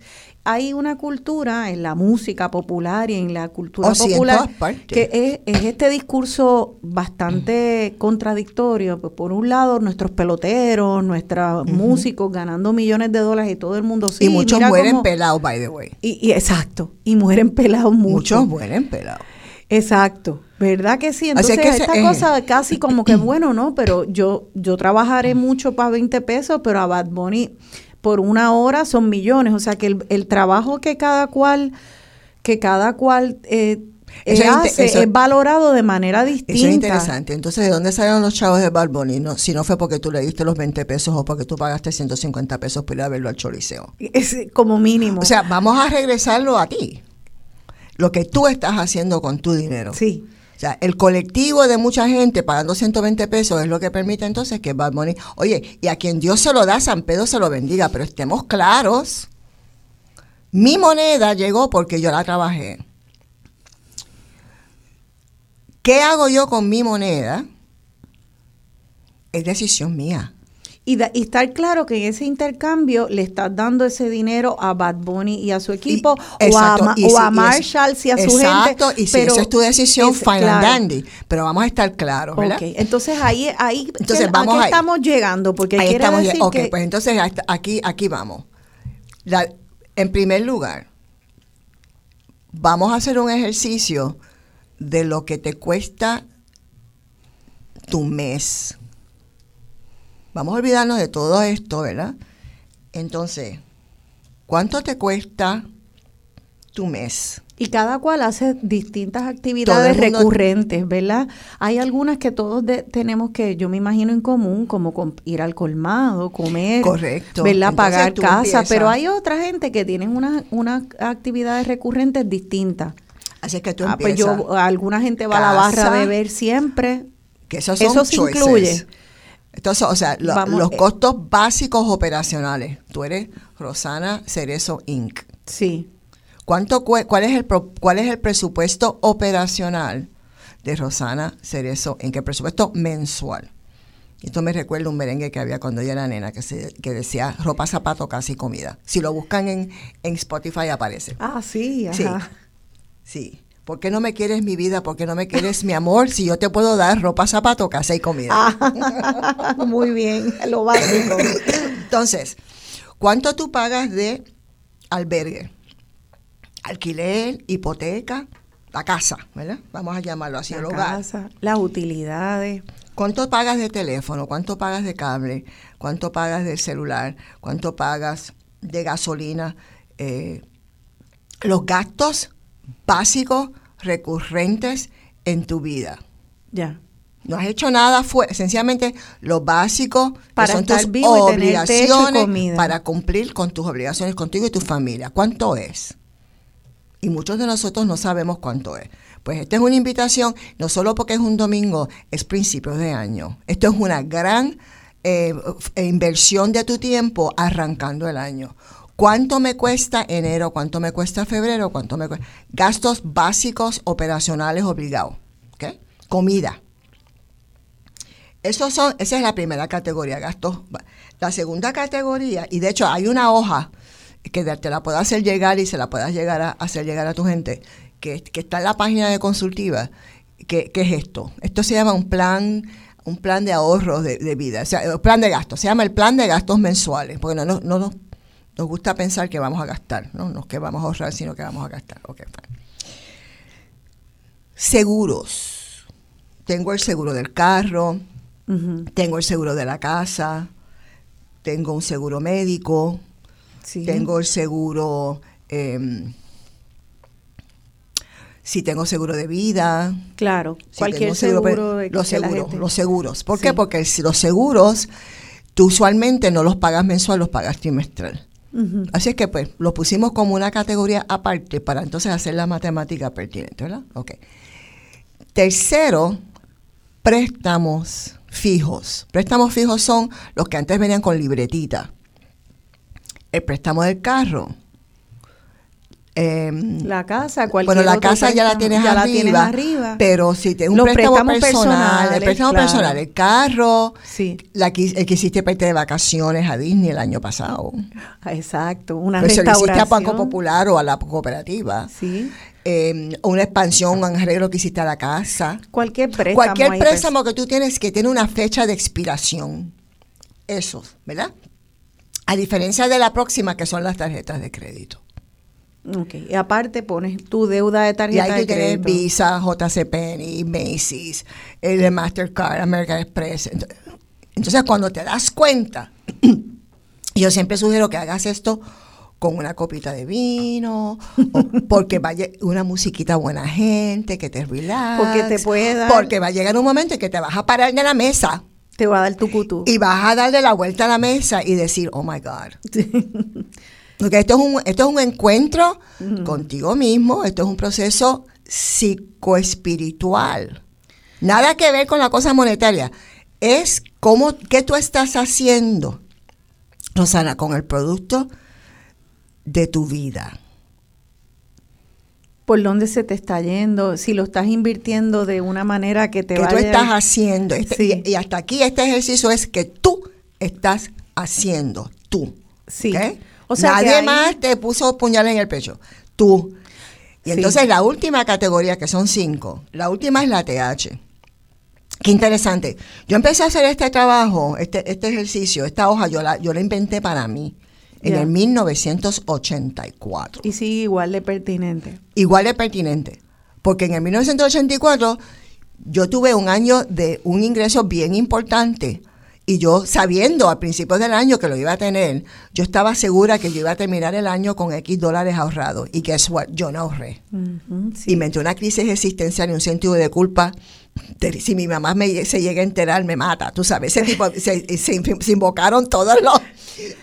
Hay una cultura en la música popular y en la cultura oh, popular que es, este discurso bastante contradictorio. Pues por un lado, nuestros peloteros, nuestros músicos ganando millones de dólares y todo el mundo sí. Y muchos mueren pelados, by the way. Y, exacto, y mueren pelados muchos. Muchos mueren pelados. Exacto, ¿verdad que sí? Entonces, esta cosa casi como que bueno, ¿no? Pero yo, yo trabajaré mucho para 20 pesos, pero a Bad Bunny por una hora son millones. O sea que el, trabajo que cada cual, que cada cual eh, hace es valorado de manera distinta. Eso es interesante. Entonces, ¿de dónde salieron los chavos de Bad Bunny? No, si no fue porque tú le diste los 20 pesos o porque tú pagaste 150 pesos para ir a verlo al Choliseo. Es como mínimo. O sea, vamos a regresarlo a ti lo que tú estás haciendo con tu dinero. Sí. O sea, el colectivo de mucha gente pagando 120 pesos es lo que permite entonces que Bad Money, oye, y a quien Dios se lo da, San Pedro se lo bendiga, pero estemos claros, mi moneda llegó porque yo la trabajé. ¿Qué hago yo con mi moneda? Es decisión mía. Y, da- y estar claro que en ese intercambio le estás dando ese dinero a Bad Bunny y a su equipo o, a, Exacto, y o si- a Marshall y a su gente. Exacto, y si pero esa es tu decisión, es- claro. and dandy. Pero vamos a estar claros, ¿verdad? Entonces ahí, ahí Entonces, ¿qué- vamos ¿a qué ahí. estamos llegando? Porque Ahí estamos. decir ok, que pues entonces aquí, aquí vamos. La- en primer lugar, vamos a hacer un ejercicio de lo que te cuesta tu mes. Vamos a olvidarnos de todo esto, ¿verdad? Entonces, ¿cuánto te cuesta tu mes? Y cada cual hace distintas actividades mundo- recurrentes, ¿verdad? Hay algunas que todos de- tenemos que, yo me imagino en común, como com- ir al colmado, comer, Correcto. ¿verdad? Entonces Pagar casa, empiezas- pero hay otra gente que tienen unas unas actividades recurrentes distintas. Así que tú Ah, pues empiezas. yo, alguna gente va a la barra a beber siempre. que esos son Eso se choices. incluye. Entonces, o sea, lo- Vamos, los eh. costos básicos operacionales. Tú eres Rosana Cerezo Inc. Sí. ¿Cuánto cuál, es el pro- ¿Cuál es el presupuesto operacional de Rosana Cerezo Inc? El presupuesto mensual. Esto me recuerda un merengue que había cuando yo era nena, que, se, que decía ropa, zapato, casa y comida. Si lo buscan en, en Spotify aparece. Ah, sí, Sí. ajá. Sí. ¿Por qué no me quieres mi vida? ¿Por qué no me quieres mi amor? Si yo te puedo dar ropa, zapato, casa y comida. Ah, muy bien, lo básico. Entonces, ¿cuánto tú pagas de albergue? Alquiler, hipoteca, la casa, ¿verdad? Vamos a llamarlo así, La el hogar. casa, las utilidades. ¿Cuánto pagas de teléfono? ¿Cuánto pagas de cable? ¿Cuánto pagas del celular? ¿Cuánto pagas de gasolina? Eh, los gastos básicos recurrentes en tu vida. Ya. No has hecho nada fuera, sencillamente lo básico que Para son estar tus vivo y tener techo y obligaciones para cumplir con tus obligaciones contigo y tu familia. ¿Cuánto es? Y muchos de nosotros no sabemos cuánto es. Pues esta es una invitación, no solo porque es un domingo, es principios de año. Esto es una gran eh, inversión de tu tiempo arrancando el año. ¿Cuánto me cuesta enero? ¿Cuánto me cuesta febrero? ¿Cuánto me cuesta? Gastos básicos operacionales obligados. ¿ok? Comida. Esos son, esa es la primera categoría, gastos. La segunda categoría, y de hecho hay una hoja que te la puedo hacer llegar y se la puedas llegar a hacer llegar a tu gente, que, que está en la página de consultiva, que, que es esto. Esto se llama un plan, un plan de ahorros de, vida, o sea, un plan de gastos. Se llama el plan de gastos mensuales, porque no, no, no nos, nos gusta pensar que vamos a gastar, ¿no? No es que vamos a ahorrar, sino que vamos a gastar. Fine. Seguros. Tengo el seguro del carro, tengo el seguro de la casa, tengo un seguro médico, Sí. tengo el seguro, em, si tengo seguro de vida, Claro, si cualquier tengo seguro, pero de los seguros, gente- los seguros. ¿Por Sí. qué? Porque si los seguros tú usualmente no los pagas mensual, los pagas trimestral. Así es que pues lo pusimos como una categoría aparte para entonces hacer la matemática pertinente, ¿verdad? Ok. Tercero, préstamos fijos. Préstamos fijos son los que antes venían con libretita. El préstamo del carro. Em, La casa, cualquier bueno, la casa ya la tienes ya la arriba, tienes arriba. pero si tienes un Los préstamo personal, el préstamo claro. personal, el carro, Sí. la que, el que hiciste parte de vacaciones a Disney el año pasado. Ah, Exacto, una Pero se lo hiciste a. Banco Popular o a la cooperativa. Sí. Eh, una expansión, un arreglo que hiciste a la casa. Cualquier préstamo. Cualquier préstamo que tú tienes que tiene una fecha de expiración. Esos, ¿verdad? A diferencia de la próxima, que son las tarjetas de crédito. Ok, y aparte pones tu deuda de Y tarjeta hay de que tener. Visa, JCPenney, Macy's, el de Mastercard, American Express. Ento- Entonces, cuando te das cuenta, yo siempre sugiero que hagas esto con una copita de vino, o porque vaya una musiquita buena gente, que te relax. Porque te puede dar- Porque va a llegar un momento en que te vas a parar de la mesa Te va a dar tu cutú. y vas a darle la vuelta a la mesa y decir, oh my God. Porque esto es un, esto es un encuentro contigo mismo, esto es un proceso psicoespiritual. Nada que ver con la cosa monetaria. Es cómo, qué tú estás haciendo, Rosana, con el producto de tu vida. por dónde se te está yendo, si lo estás invirtiendo de una manera que te que vaya tú estás haciendo. Este- Sí. y, y hasta aquí este ejercicio es que tú estás haciendo tú. Sí. ¿ok? O sea Nadie más te puso puñales en el pecho. Tú. Y Sí. entonces la última categoría, que son cinco, la última es la TH. Qué interesante. Yo empecé a hacer este trabajo, este, este ejercicio, esta hoja, yo la, yo la inventé para mí en el 1984 Y sigue igual de pertinente. igual de pertinente. Porque en el 1984 yo tuve un año de un ingreso bien importante. Y yo, sabiendo al principio del año que lo iba a tener, yo estaba segura que yo iba a terminar el año con X dólares ahorrados. Y guess what? Yo no ahorré. Sí. Y me entró una crisis existencial y un sentido de culpa. Si mi mamá me, se llega a enterar, me mata. Tú sabes, ese tipo, se, se- se invocaron todos los,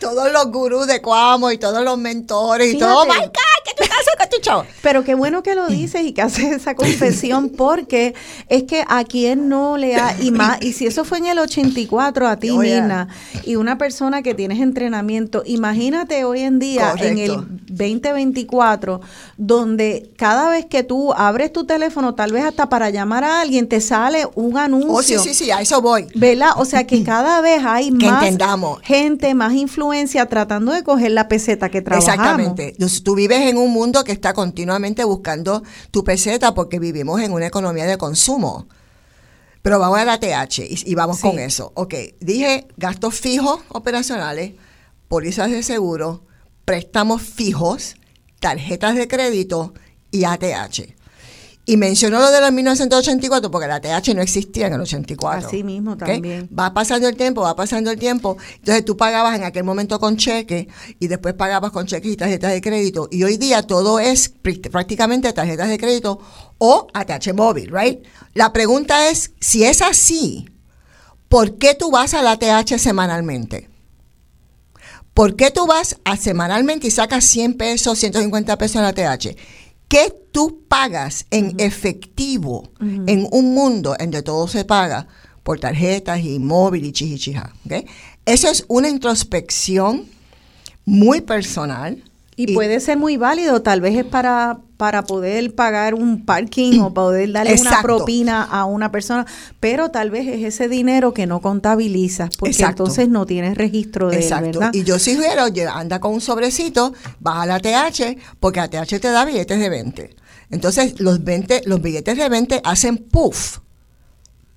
todos los gurús de Cuamo y todos los mentores y todo. Oh my. God, ¿qué tú estás con tu chavo? Pero qué bueno que lo dices y que haces esa confesión porque es que a quien no le ha y más y si eso fue en el 84 a ti Oh, yeah. Nina y una persona que tienes entrenamiento, imagínate hoy en día en el Correcto. 2024 donde cada vez que tú abres tu teléfono, tal vez hasta para llamar a alguien te sale un anuncio. Oh, sí, sí, sí, a eso voy. ¿Verdad? O sea que cada vez hay Que más entendamos. gente, más influencia tratando de coger la peseta que trabajamos. Exactamente. Tú vives en un mundo que está continuamente buscando tu peseta porque vivimos en una economía de consumo. Pero vamos a la TH y, y vamos Sí. con eso. Ok, dije gastos fijos operacionales, pólizas de seguro, préstamos fijos, tarjetas de crédito y ATH. Y mencionó lo de los 1984 porque la TH no existía en el 84. Así mismo también. Va pasando el tiempo, va pasando el tiempo. Entonces tú pagabas en aquel momento con cheque y después pagabas con cheques y tarjetas de crédito. Y hoy día todo es pr- prácticamente tarjetas de crédito o ATH móvil, ¿right? La pregunta es, si es así, ¿por qué tú vas a la ATH semanalmente? ¿Por qué tú vas a semanalmente y sacas 100 pesos, 150 pesos en la TH? ¿Qué tú pagas en efectivo en un mundo en donde todo se paga por tarjetas y móvil y chichichija? ¿ok? Eso es una introspección muy personal. Y, puede ser muy válido, tal vez es para, para poder pagar un parking o poder darle una propina a una persona, pero tal vez es ese dinero que no contabilizas, porque Exacto. entonces no tienes registro de él, Exacto. ¿verdad? Y yo sugiero, anda con un sobrecito, baja a la TH, porque la TH te da billetes de 20. Entonces, los 20, los billetes de 20 hacen puff.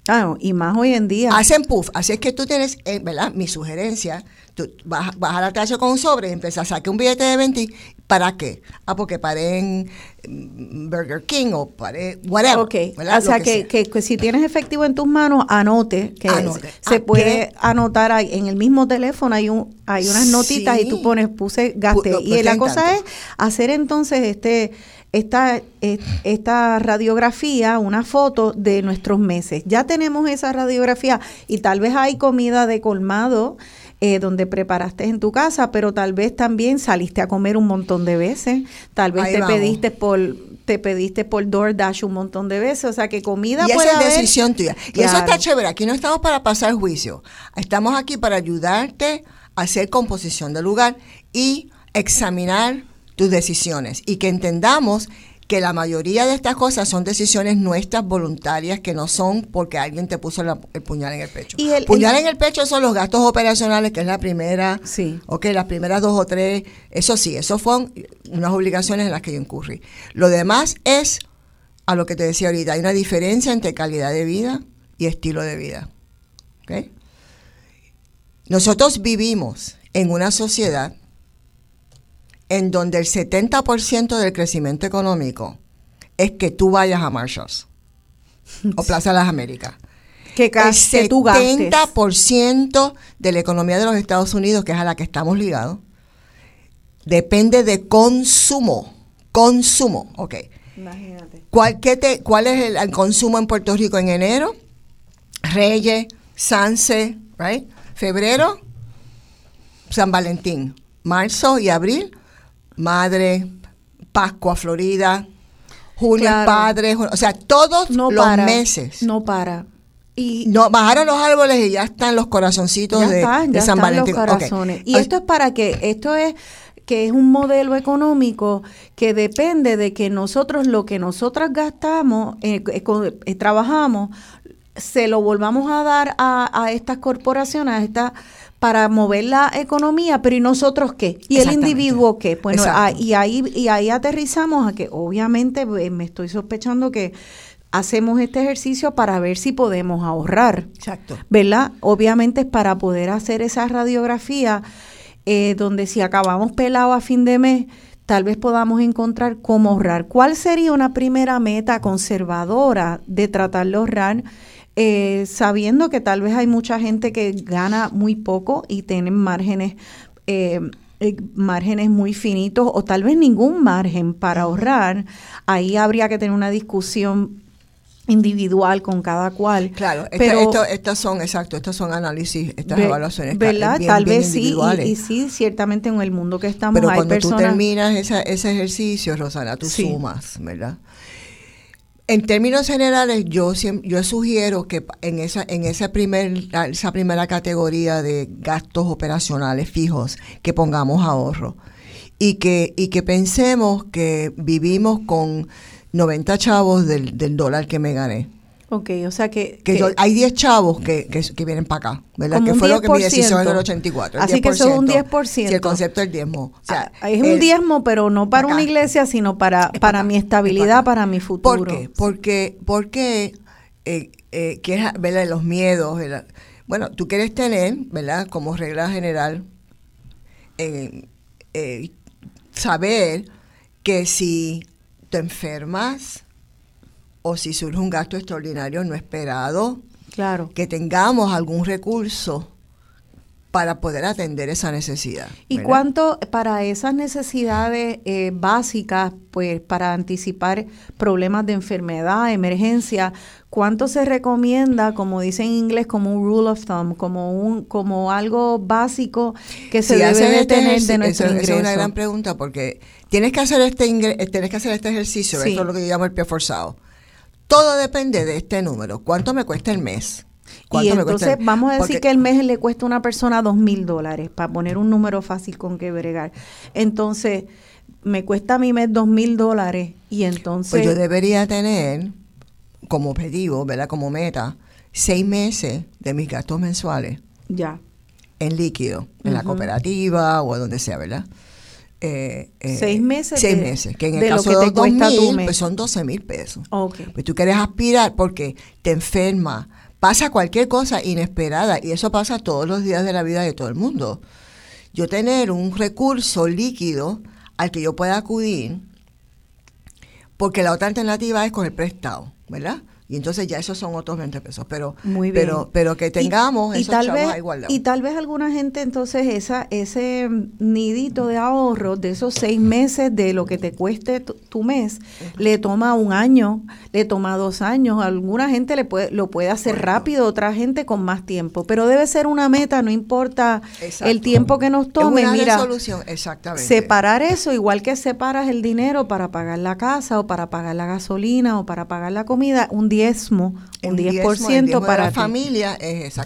Ah, y más hoy en día. Hacen puff. Así es que tú tienes, eh, ¿verdad? Mi sugerencia, tú vas, vas a la TH con un sobre y empiezas a sacar un billete de 20. ¿Para qué? Ah, porque paré en mm, Burger King o paré, whatever. Ok, ¿verdad? o sea que, que- que si tienes efectivo en tus manos, anote, que Anote. se Ah, puede ¿qué? anotar ahí, en el mismo teléfono, hay un hay unas notitas y tú pones, puse, gasté. Y la cosa tanto. es hacer entonces este esta, eh, esta radiografía, una foto de nuestros meses. Ya tenemos esa radiografía y tal vez hay comida de colmado eh, donde preparaste en tu casa, pero tal vez también saliste a comer un montón de veces, tal vez Ahí te vamos. pediste por te pediste por DoorDash un montón de veces, o sea que comida Y puede esa es decisión tuya. Y eso está chévere. Aquí no estamos para pasar juicio. Estamos aquí para ayudarte a hacer composición del lugar y examinar tus decisiones. Y que entendamos que la mayoría de estas cosas son decisiones nuestras voluntarias que no son porque alguien te puso la- el puñal en el pecho. Y el- puñal el- en el pecho son los gastos operacionales, que es la primera, Sí. ok, las primeras dos o tres, eso sí, eso fueron unas obligaciones en las que yo incurrí. Lo demás es a lo que te decía ahorita, hay una diferencia entre calidad de vida y estilo de vida. ¿ok? Nosotros vivimos en una sociedad en donde el 70% del crecimiento económico es que tú vayas a Marshalls o Plaza de las Américas. que, El tú gastes. 70% de la economía de los Estados Unidos, que es a la que estamos ligados, depende de consumo. Consumo, ok. Imagínate. ¿Cuál, qué te- cuál es el, el consumo en Puerto Rico en enero? Reyes, Sanse, right? Febrero, San Valentín. Marzo y abril, Madre, Pascua, Florida. Junio, Claro. Padre, junio- o sea, todos No los para. meses. No para. Y No, bajaron los árboles y ya están los corazoncitos ya de, están, de ya San están Valentín. los corazones. Y Ay, esto es para que, esto es que es un modelo económico que depende de que nosotros lo que nosotras gastamos, eh, eh, eh, trabajamos, se lo volvamos a dar a, a estas corporaciones, a estas para mover la economía, pero ¿y nosotros qué? ¿Y el individuo qué? Bueno, y ahí y ahí aterrizamos a que obviamente me estoy sospechando que hacemos este ejercicio para ver si podemos ahorrar. Exacto. ¿verdad? Obviamente es para poder hacer esa radiografía eh, donde si acabamos pelado a fin de mes, tal vez podamos encontrar cómo ahorrar. ¿Cuál sería una primera meta conservadora de tratar de ahorrar? Eh, sabiendo que tal vez hay mucha gente que gana muy poco y tienen márgenes eh, eh, márgenes muy finitos o tal vez ningún margen para ahorrar, ahí habría que tener una discusión individual con cada cual. Claro, esta- pero estas son, exacto, estos son análisis, estas Ve- evaluaciones ¿Verdad? bien- Tal bien vez sí, y, y sí, ciertamente en el mundo que estamos Pero hay cuando tú personas... terminas esa- ese ejercicio, Rosana, tú Sí. sumas, ¿verdad? En términos generales, yo yo sugiero que en esa en esa primer esa primera categoría de gastos operacionales fijos que pongamos ahorro y que y que pensemos que vivimos con 90 chavos del, del dólar que me gané. Ok, o sea que... Que que- yo- hay 10 chavos que, que, que vienen para acá, ¿verdad? Que fue lo que mi 10%. decisión en el 84. el Así que eso es un 10%. 10%. Sí, el concepto del diezmo. O sea, ah, es un el- diezmo, pero no para acá. una iglesia, sino para, para acá, mi es estabilidad, acá. para mi futuro. ¿Por qué? Porque, porque eh, eh, quieres ver los miedos. ¿verdad? Bueno, tú quieres tener, ¿verdad? Como regla general, eh, eh, saber que si te enfermas o si surge un gasto extraordinario no esperado, Claro. que tengamos algún recurso para poder atender esa necesidad. ¿Y ¿verdad? cuánto para esas necesidades eh, básicas, pues para anticipar problemas de enfermedad, emergencia, cuánto se recomienda, como dicen en inglés, como un rule of thumb, como un como algo básico que se Si debe de este tener de nuestro esa- esa ingreso? es una gran pregunta porque tienes que hacer este ingre- tienes que hacer este ejercicio, Sí. esto es lo que yo llamo el pie forzado. Todo depende de este número. ¿Cuánto me cuesta el mes? Y ¿Cuánto me cuesta entonces el- vamos a decir porque- que el mes le cuesta a una persona dos mil dólares, para poner un número fácil con que bregar. Entonces, me cuesta a mi mes dos mil dólares y entonces... pues yo debería tener como objetivo, ¿verdad? Como meta, seis meses de mis gastos mensuales ya. en líquido, en la cooperativa o donde sea, ¿verdad? Eh, eh, Seis meses Seis de- meses, que en el de lo caso que de los mil, pues son 12 mil pesos. Ok. Pues tú quieres aspirar porque te enferma, pasa cualquier cosa inesperada y eso pasa todos los días de la vida de todo el mundo. Yo tener un recurso líquido al que yo pueda acudir, porque la otra alternativa es con el prestado, ¿verdad? Y entonces ya esos son otros 20 pesos, pero Muy bien. pero pero que tengamos y, y esos tal chavos vez ahí guardados. y tal vez alguna gente entonces esa ese nidito de ahorro de esos seis meses de lo que te cueste tu, tu mes le toma un año le toma dos años alguna gente le puede lo puede hacer Correcto. rápido otra gente con más tiempo pero debe ser una meta no importa Exacto. el tiempo que nos Es tome una mira resolución, exactamente. Separar eso, igual que separas el dinero para pagar la casa o para pagar la gasolina o para pagar la comida, un diezmo, un El 10%, diezmo, el diezmo de para la ti. familia es esa.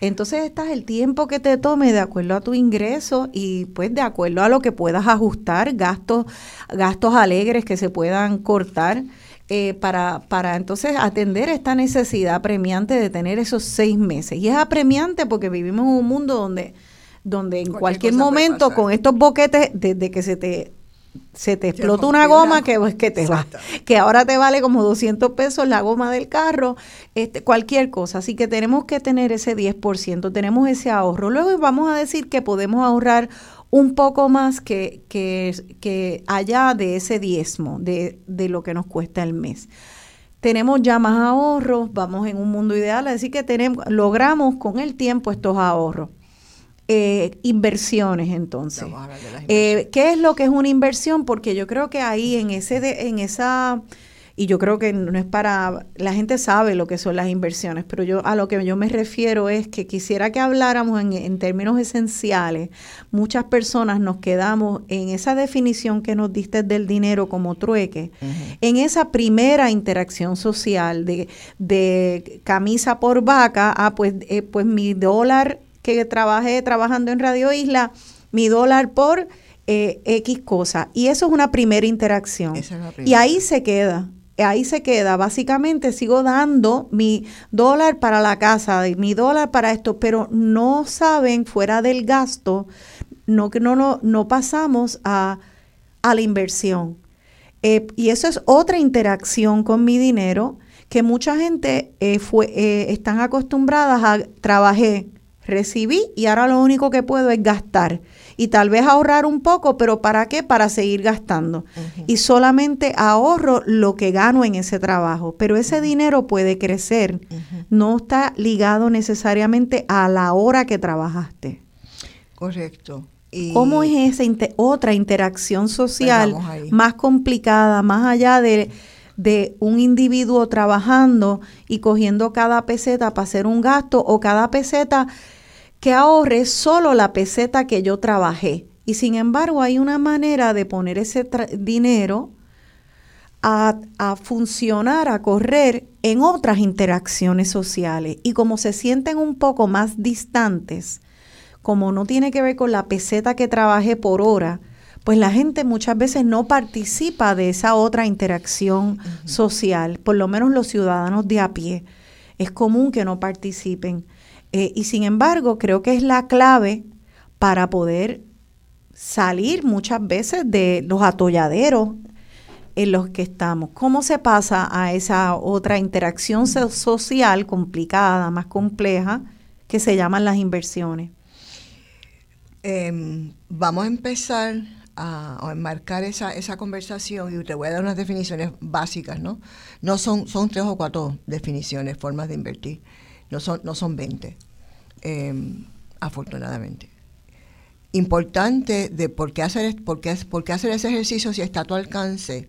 Entonces estás el tiempo que te tome de acuerdo a tu ingreso y pues de acuerdo a lo que puedas ajustar, gastos, gastos alegres que se puedan cortar. eh, para, para entonces atender esta necesidad apremiante de tener esos seis meses. Y es apremiante porque vivimos en un mundo donde, donde en Cualquier cualquier momento con estos boquetes, desde que se te se te explota una goma que, goma. que te va, que ahora te vale como 200 pesos la goma del carro, este, cualquier cosa. Así que tenemos que tener ese 10%, tenemos ese ahorro. Luego vamos a decir que podemos ahorrar un poco más que, que, que allá de ese diezmo, de, de lo que nos cuesta el mes. Tenemos ya más ahorros, vamos en un mundo ideal, así que tenemos, logramos con el tiempo estos ahorros. Eh, inversiones entonces. Eh, ¿Qué es lo que es una inversión? Porque yo creo que ahí en ese de- en esa y yo creo que no es para la gente sabe lo que son las inversiones, pero yo a lo que yo me refiero es que quisiera que habláramos en, en términos esenciales. Muchas personas nos quedamos en esa definición que nos diste del dinero como trueque, en esa primera interacción social de, de camisa por vaca, ah, pues, eh, pues mi dólar que trabajé trabajando en Radio Isla, mi dólar por eh, X cosa. Y eso es una primera interacción. Es Y ahí se queda. ahí se queda. Básicamente sigo dando mi dólar para la casa, mi dólar para esto, pero no saben fuera del gasto, no que no, no, no pasamos a, a la inversión. Eh, y eso es otra interacción con mi dinero que mucha gente eh, fue, eh, están acostumbradas a trabajar, recibí y ahora lo único que puedo es gastar y tal vez ahorrar un poco, pero ¿para qué? Para seguir gastando. Y solamente ahorro lo que gano en ese trabajo, pero ese dinero puede crecer, no está ligado necesariamente a la hora que trabajaste. Correcto. ¿Cómo es esa otra interacción social pues más complicada, más allá de, de un individuo trabajando y cogiendo cada peseta para hacer un gasto o cada peseta que ahorre solo la peseta que yo trabajé? Y sin embargo hay una manera de poner ese dinero a, a, funcionar, a correr en otras interacciones sociales. Y como se sienten un poco más distantes, como no tiene que ver con la peseta que trabajé por hora, pues la gente muchas veces no participa de esa otra interacción social, por lo menos los ciudadanos de a pie. Es común que no participen. Eh, y sin embargo, creo que es la clave para poder salir muchas veces de los atolladeros en los que estamos. ¿Cómo se pasa a esa otra interacción social complicada, más compleja, que se llaman las inversiones? Em, vamos a empezar a, enmarcar esa, esa conversación y te voy a dar unas definiciones básicas, ¿no? No son, son tres o cuatro definiciones, formas de invertir, no son, no son 20, em, afortunadamente. Importante de por qué, hacer, por, qué, por qué hacer ese ejercicio si está a tu alcance,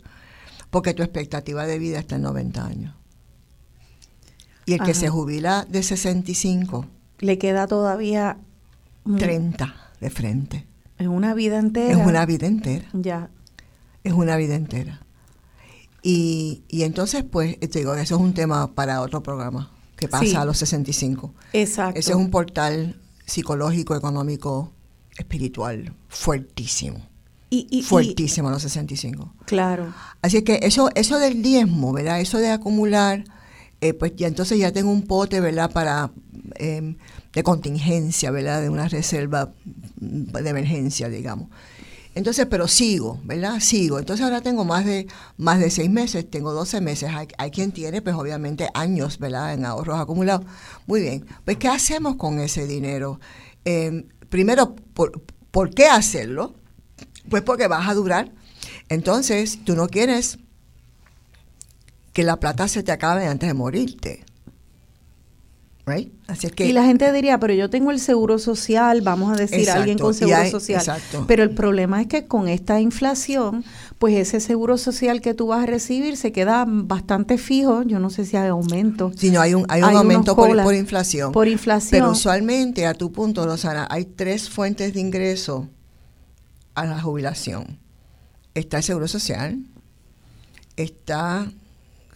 porque tu expectativa de vida está en 90 años. Y el que se jubila de 65. Le queda todavía 30 de frente. Es una vida entera. Es una vida entera. Ya. Es una vida entera. Y, y entonces, pues, te digo, eso es un tema para otro programa que pasa a los 65. Exacto. Ese es un portal psicológico, económico, espiritual, fuertísimo. Y, fuertísimo a los 65. Claro. Así que eso, eso del diezmo, ¿verdad? Eso de acumular, eh, pues ya entonces ya tengo un pote, ¿verdad? Para eh, de contingencia, ¿verdad? De una reserva de emergencia, digamos. Entonces, pero sigo, ¿verdad? Sigo. Entonces ahora tengo más de, más de seis meses, tengo 12 meses. Hay, quien tiene, pues obviamente, años, ¿verdad? En ahorros acumulados. Muy bien. Pues, ¿qué hacemos con ese dinero? Em, primero, ¿por, ¿por qué hacerlo? Pues porque vas a durar. Entonces, tú no quieres que la plata se te acabe antes de morirte. Así que, y la gente diría, pero yo tengo el seguro social, vamos a decir, alguien con seguro social. Pero el problema es que con esta inflación, pues ese seguro social que tú vas a recibir se queda bastante fijo. Yo no sé si hay aumento. Sí, no, hay un, hay un aumento por, inflación. Por inflación. Pero usualmente, a tu punto, Rosana, hay tres fuentes de ingreso a la jubilación. Está el seguro social, está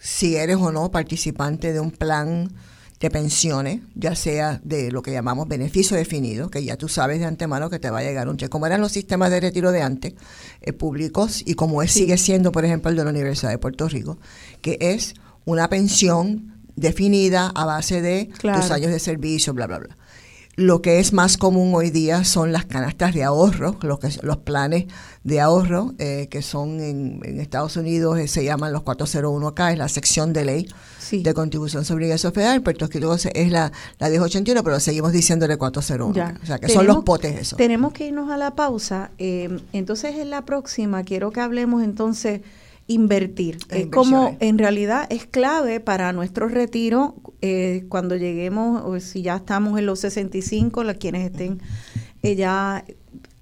si eres o no participante de un plan de pensiones, ya sea de lo que llamamos beneficio definido, que ya tú sabes de antemano que te va a llegar un cheque, como eran los sistemas de retiro de antes, eh, públicos, y como es, sigue siendo, por ejemplo, el de la Universidad de Puerto Rico, que es una pensión definida a base de tus años de servicio, bla, bla, bla. Lo que es más común hoy día son las canastas de ahorro, los, que, los planes de ahorro, eh, que son en, Estados Unidos, eh, se llaman los 401K, es la sección de ley de contribución sobre ingresos federal. Puerto Rico es la, la 1081, pero seguimos diciéndole 401. O sea, que son los potes eso. Tenemos que irnos a la pausa. Eh, entonces, en la próxima quiero que hablemos entonces invertir. Es como en realidad es clave para nuestro retiro eh, cuando lleguemos, o si ya estamos en los 65, los quienes estén eh, ya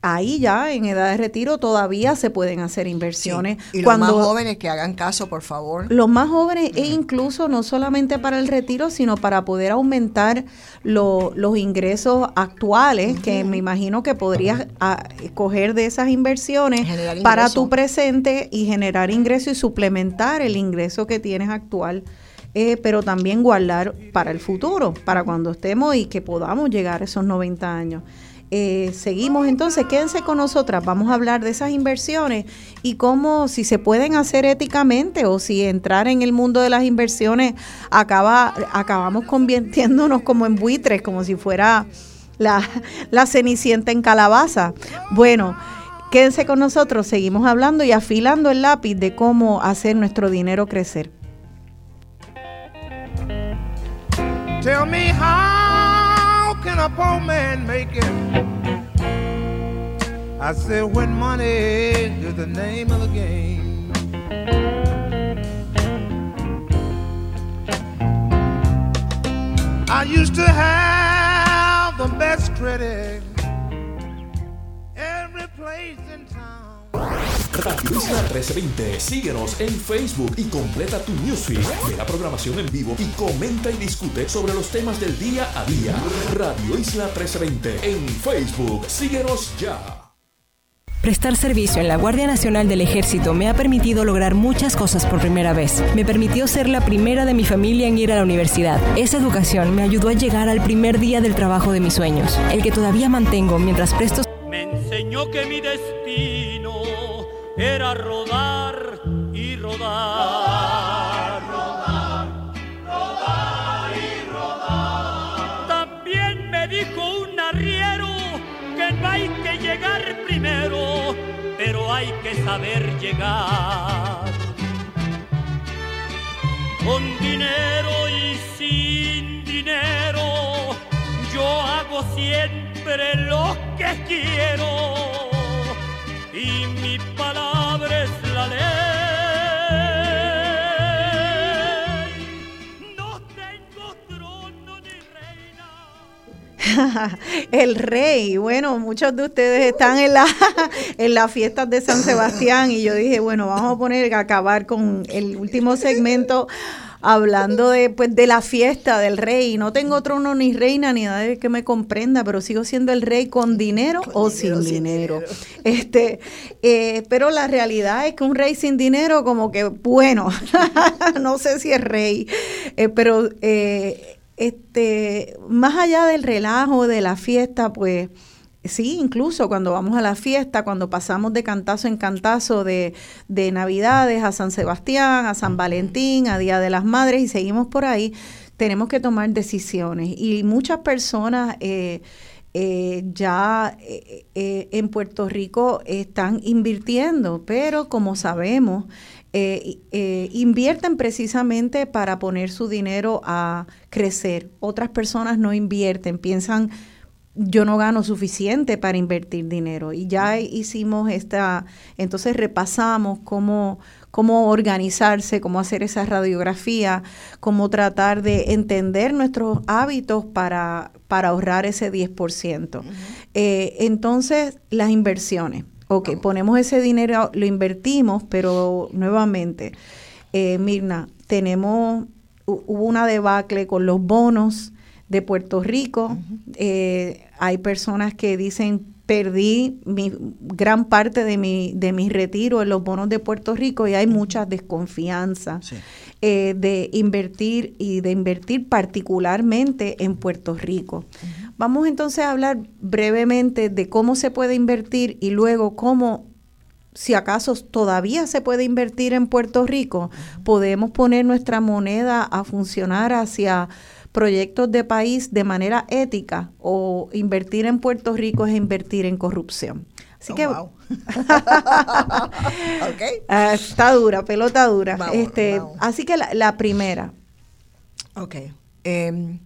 ahí ya en edad de retiro todavía se pueden hacer inversiones. Y los más jóvenes que hagan caso, por favor. Los más jóvenes e incluso no solamente para el retiro, sino para poder aumentar los ingresos actuales, que me imagino que podrías ah, coger de esas inversiones para tu presente y generar ingreso y suplementar el ingreso que tienes actual. Eh, pero también guardar para el futuro, para cuando estemos y que podamos llegar a esos 90 años. Eh, seguimos entonces, quédense con nosotras, vamos a hablar de esas inversiones y cómo si se pueden hacer éticamente o si entrar en el mundo de las inversiones acaba, acabamos convirtiéndonos como en buitres, como si fuera la, cenicienta en calabaza. Bueno, quédense con nosotros, seguimos hablando y afilando el lápiz de cómo hacer nuestro dinero crecer. Tell me a poor man make it? I said when money is the name of the game. I used to have the best credit every place. Radio Isla 1320. Síguenos en Facebook y completa tu newsfeed. Ve la programación en vivo y comenta y discute sobre los temas del día a día. Radio Isla 1320 en Facebook. Síguenos ya. Prestar servicio en la Guardia Nacional del Ejército me ha permitido lograr muchas cosas por primera vez. Me permitió ser la primera de mi familia en ir a la universidad. Esa educación me ayudó a llegar al primer día del trabajo de mis sueños, el que todavía mantengo mientras presto... Me enseñó que mi destino era rodar y rodar. Rodar, rodar y rodar. También me dijo un arriero que no hay que llegar primero, pero hay que saber llegar. Con dinero y sin dinero, yo hago siempre lo que quiero y mi palabra es la ley. No tengo trono ni reina. el rey, bueno, muchos de ustedes están en la en las fiestas de San Sebastián y yo dije, bueno, vamos a poner a acabar con el último segmento hablando de pues de la fiesta del rey. No tengo trono ni reina ni nadie que me comprenda, pero sigo siendo el rey con dinero o sin, dinero. Este, eh, pero la realidad es que un rey sin dinero, como que bueno, no sé si es rey, eh, pero eh, este, más allá del relajo de la fiesta, pues Sí, incluso cuando vamos a la fiesta, cuando pasamos de cantazo en cantazo de, de, Navidades a San Sebastián, a San Valentín, a Día de las Madres y seguimos por ahí, tenemos que tomar decisiones. Y muchas personas eh, eh, ya eh, eh, en Puerto Rico están invirtiendo, pero como sabemos, invierten precisamente para poner su dinero a crecer. Otras personas no invierten, piensan yo no gano suficiente para invertir dinero. Y ya hicimos esta, entonces repasamos cómo, cómo organizarse, cómo hacer esa radiografía, cómo tratar de entender nuestros hábitos para, para ahorrar ese 10%. eh, entonces, las inversiones. Ok, ponemos ese dinero, lo invertimos, pero nuevamente, eh, Mirna, tenemos, hubo una debacle con los bonos de Puerto Rico. eh, hay personas que dicen perdí mi gran parte de mi de mi retiro en los bonos de Puerto Rico y hay mucha desconfianza Sí. eh, de invertir y de invertir particularmente en Puerto Rico. Vamos entonces a hablar brevemente de cómo se puede invertir y luego cómo si acaso todavía se puede invertir en Puerto Rico, podemos poner nuestra moneda a funcionar hacia proyectos de país de manera ética o invertir en Puerto Rico es invertir en corrupción. Así Oh, que wow. Ah, está dura, pelota dura. Vamos, este, vamos. así que la, la primera, Ok. Em,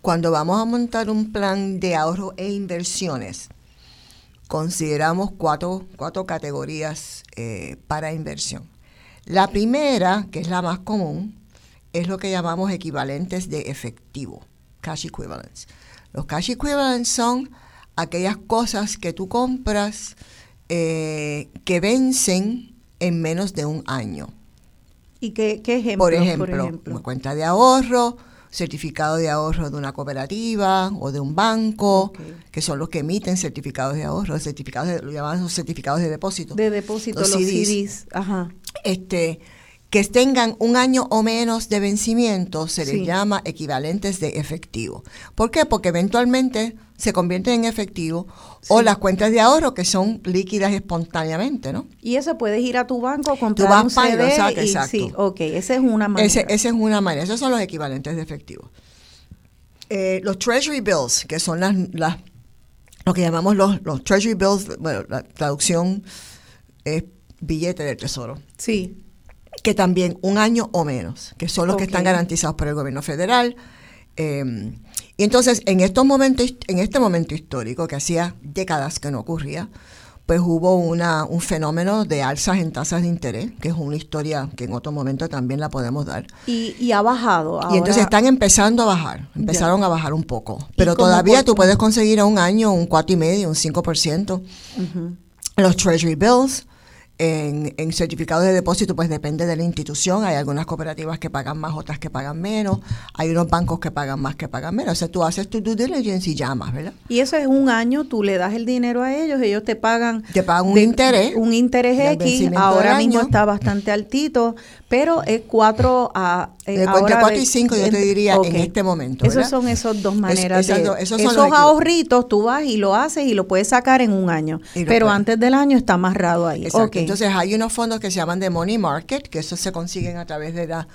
cuando vamos a montar un plan de ahorro e inversiones, consideramos cuatro, cuatro categorías eh, para inversión. La primera, que es la más común, es lo que llamamos equivalentes de efectivo, cash equivalents. Los cash equivalents son aquellas cosas que tú compras eh, que vencen en menos de un año. ¿y qué, qué ejemplos, Por ejemplo, una cuenta de ahorro, certificado de ahorro de una cooperativa o de un banco, que son los que emiten certificados de ahorro, certificados de, lo llaman los certificados de depósito. de depósito, los los CDs. CDs. Ajá. Este, que tengan un año o menos de vencimiento se les Sí. llama equivalentes de efectivo. ¿Por qué? Porque eventualmente se convierten en efectivo o las cuentas de ahorro que son líquidas espontáneamente, ¿no? Y eso puedes ir a tu banco, comprar vas un CD exacto, y exacto. sí, ok, esa es una manera. Ese, esa es una manera. Esos son los equivalentes de efectivo. Eh, los Treasury Bills, que son las, las lo que llamamos los, los Treasury Bills, bueno, la traducción es billete del tesoro. Sí. Que también un año o menos, que son los que están garantizados por el gobierno federal. Eh, y entonces, en estos momentos, en este momento histórico, que hacía décadas que no ocurría, pues hubo una, un fenómeno de alzas en tasas de interés, que es una historia que en otro momento también la podemos dar. Y, y ha bajado. Y entonces ahora- están empezando a bajar, empezaron a bajar un poco. Pero todavía tú puedes conseguir a un año un cuatro y medio, un 5%. Ujú. Los Treasury Bills, en, en certificados de depósito, pues depende de la institución. Hay algunas cooperativas que pagan más, otras que pagan menos. Hay unos bancos que pagan más, que pagan menos. O sea, tú haces tu due diligence y llamas, ¿verdad? Y eso es un año, tú le das el dinero a ellos, ellos te pagan... Te pagan un de- interés. Un interés X, ahora mismo año. está bastante altito, pero es cuatro a... eh, De cuatro de- y cinco, yo te diría, en este momento, ¿verdad? son esas dos Es- maneras esas de... esos esos ahorritos tú vas y lo haces y lo puedes sacar en un año, pero puedes. antes del año está amarrado ahí. Exacto. Entonces hay unos fondos que se llaman de money market, que esos se consiguen a través de la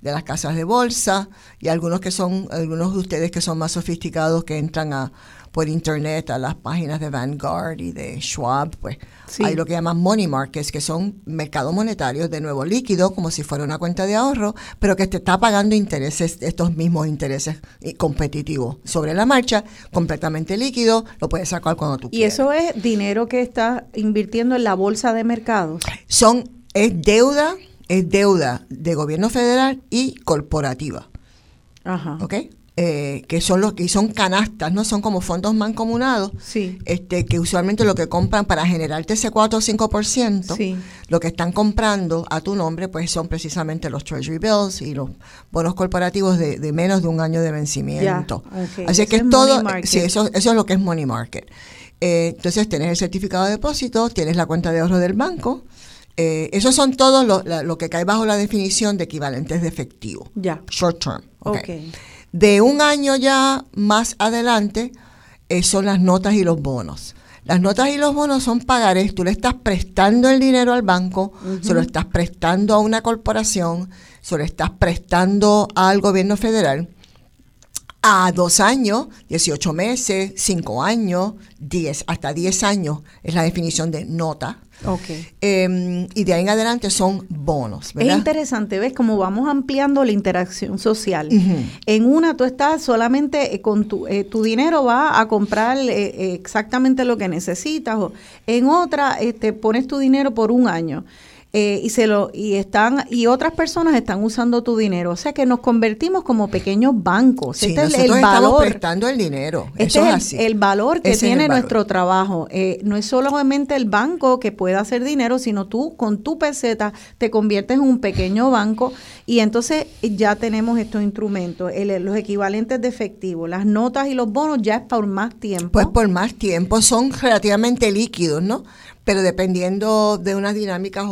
de las casas de bolsa y algunos que son algunos de ustedes que son más sofisticados que entran a por internet a las páginas de Vanguard y de Schwab, pues Sí. hay lo que llaman money markets, que son mercados monetarios de nuevo líquido, como si fuera una cuenta de ahorro, pero que te está pagando intereses, estos mismos intereses eh, competitivos sobre la marcha, completamente líquido, lo puedes sacar cuando tú y quieras. eso es dinero que estás invirtiendo en la bolsa de mercados. son es deuda es deuda de gobierno federal y corporativa Ajá. ¿ok? Eh, que son los que son canastas no son como fondos mancomunados Sí. este que usualmente lo que compran para generarte ese 4 o 5% Sí. lo que están comprando a tu nombre pues son precisamente los treasury bills y los bonos corporativos de, de menos de un año de vencimiento Ya, ok. así que es es todo sí, eso, eso es lo que es money market Eh, entonces tienes el certificado de depósito tienes la cuenta de ahorro del banco eh, esos son todos lo, la- lo que cae bajo la definición de equivalentes de efectivo Ya. short term ok. Ok. De un año ya más adelante eh, son las notas y los bonos. Las notas y los bonos son pagarés. Tú le estás prestando el dinero al banco, se lo estás prestando a una corporación, se lo estás prestando al gobierno federal a dos años, 18 meses, cinco años, 10, hasta 10 años es la definición de nota. Ok. Eh, y de ahí en adelante son bonos, Es interesante, ¿ves? Como vamos ampliando la interacción social. En una tú estás solamente eh, con tu, eh, tu dinero va a comprar eh, eh, exactamente lo que necesitas. O en otra, este, pones tu dinero por un año. Eh, y se lo y están y otras personas están usando tu dinero o sea que nos convertimos como pequeños bancos Sí, este es el estamos valor prestando el dinero. este Eso es es así. el, el valor que Ese el tiene valor. nuestro trabajo. Eh, no es solamente el banco que puede hacer dinero, sino tú con tu peseta te conviertes en un pequeño banco y entonces ya tenemos estos instrumentos, el- los equivalentes de efectivo, las notas y los bonos ya es por más tiempo. Pues por más tiempo son relativamente líquidos, ¿no? Pero dependiendo de unas dinámicas,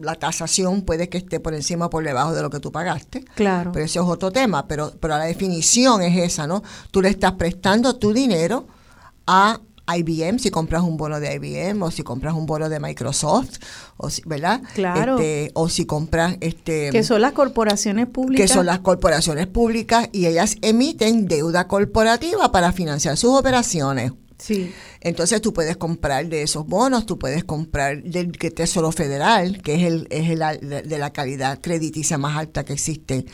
la tasación puede que esté por encima o por debajo de lo que tú pagaste. Claro. Pero ese es otro tema. Pero, pero la definición es esa, ¿no? Tú le estás prestando tu dinero a IBM, si compras un bono de IBM, o si compras un bono de Microsoft, o si, ¿verdad? Claro. Este, o si compras este que son las corporaciones públicas. que son las corporaciones públicas y ellas emiten deuda corporativa para financiar sus operaciones. Sí. Entonces tú puedes comprar de esos bonos, tú puedes comprar del que Tesoro Federal, que es el es el de la calidad crediticia más alta que existe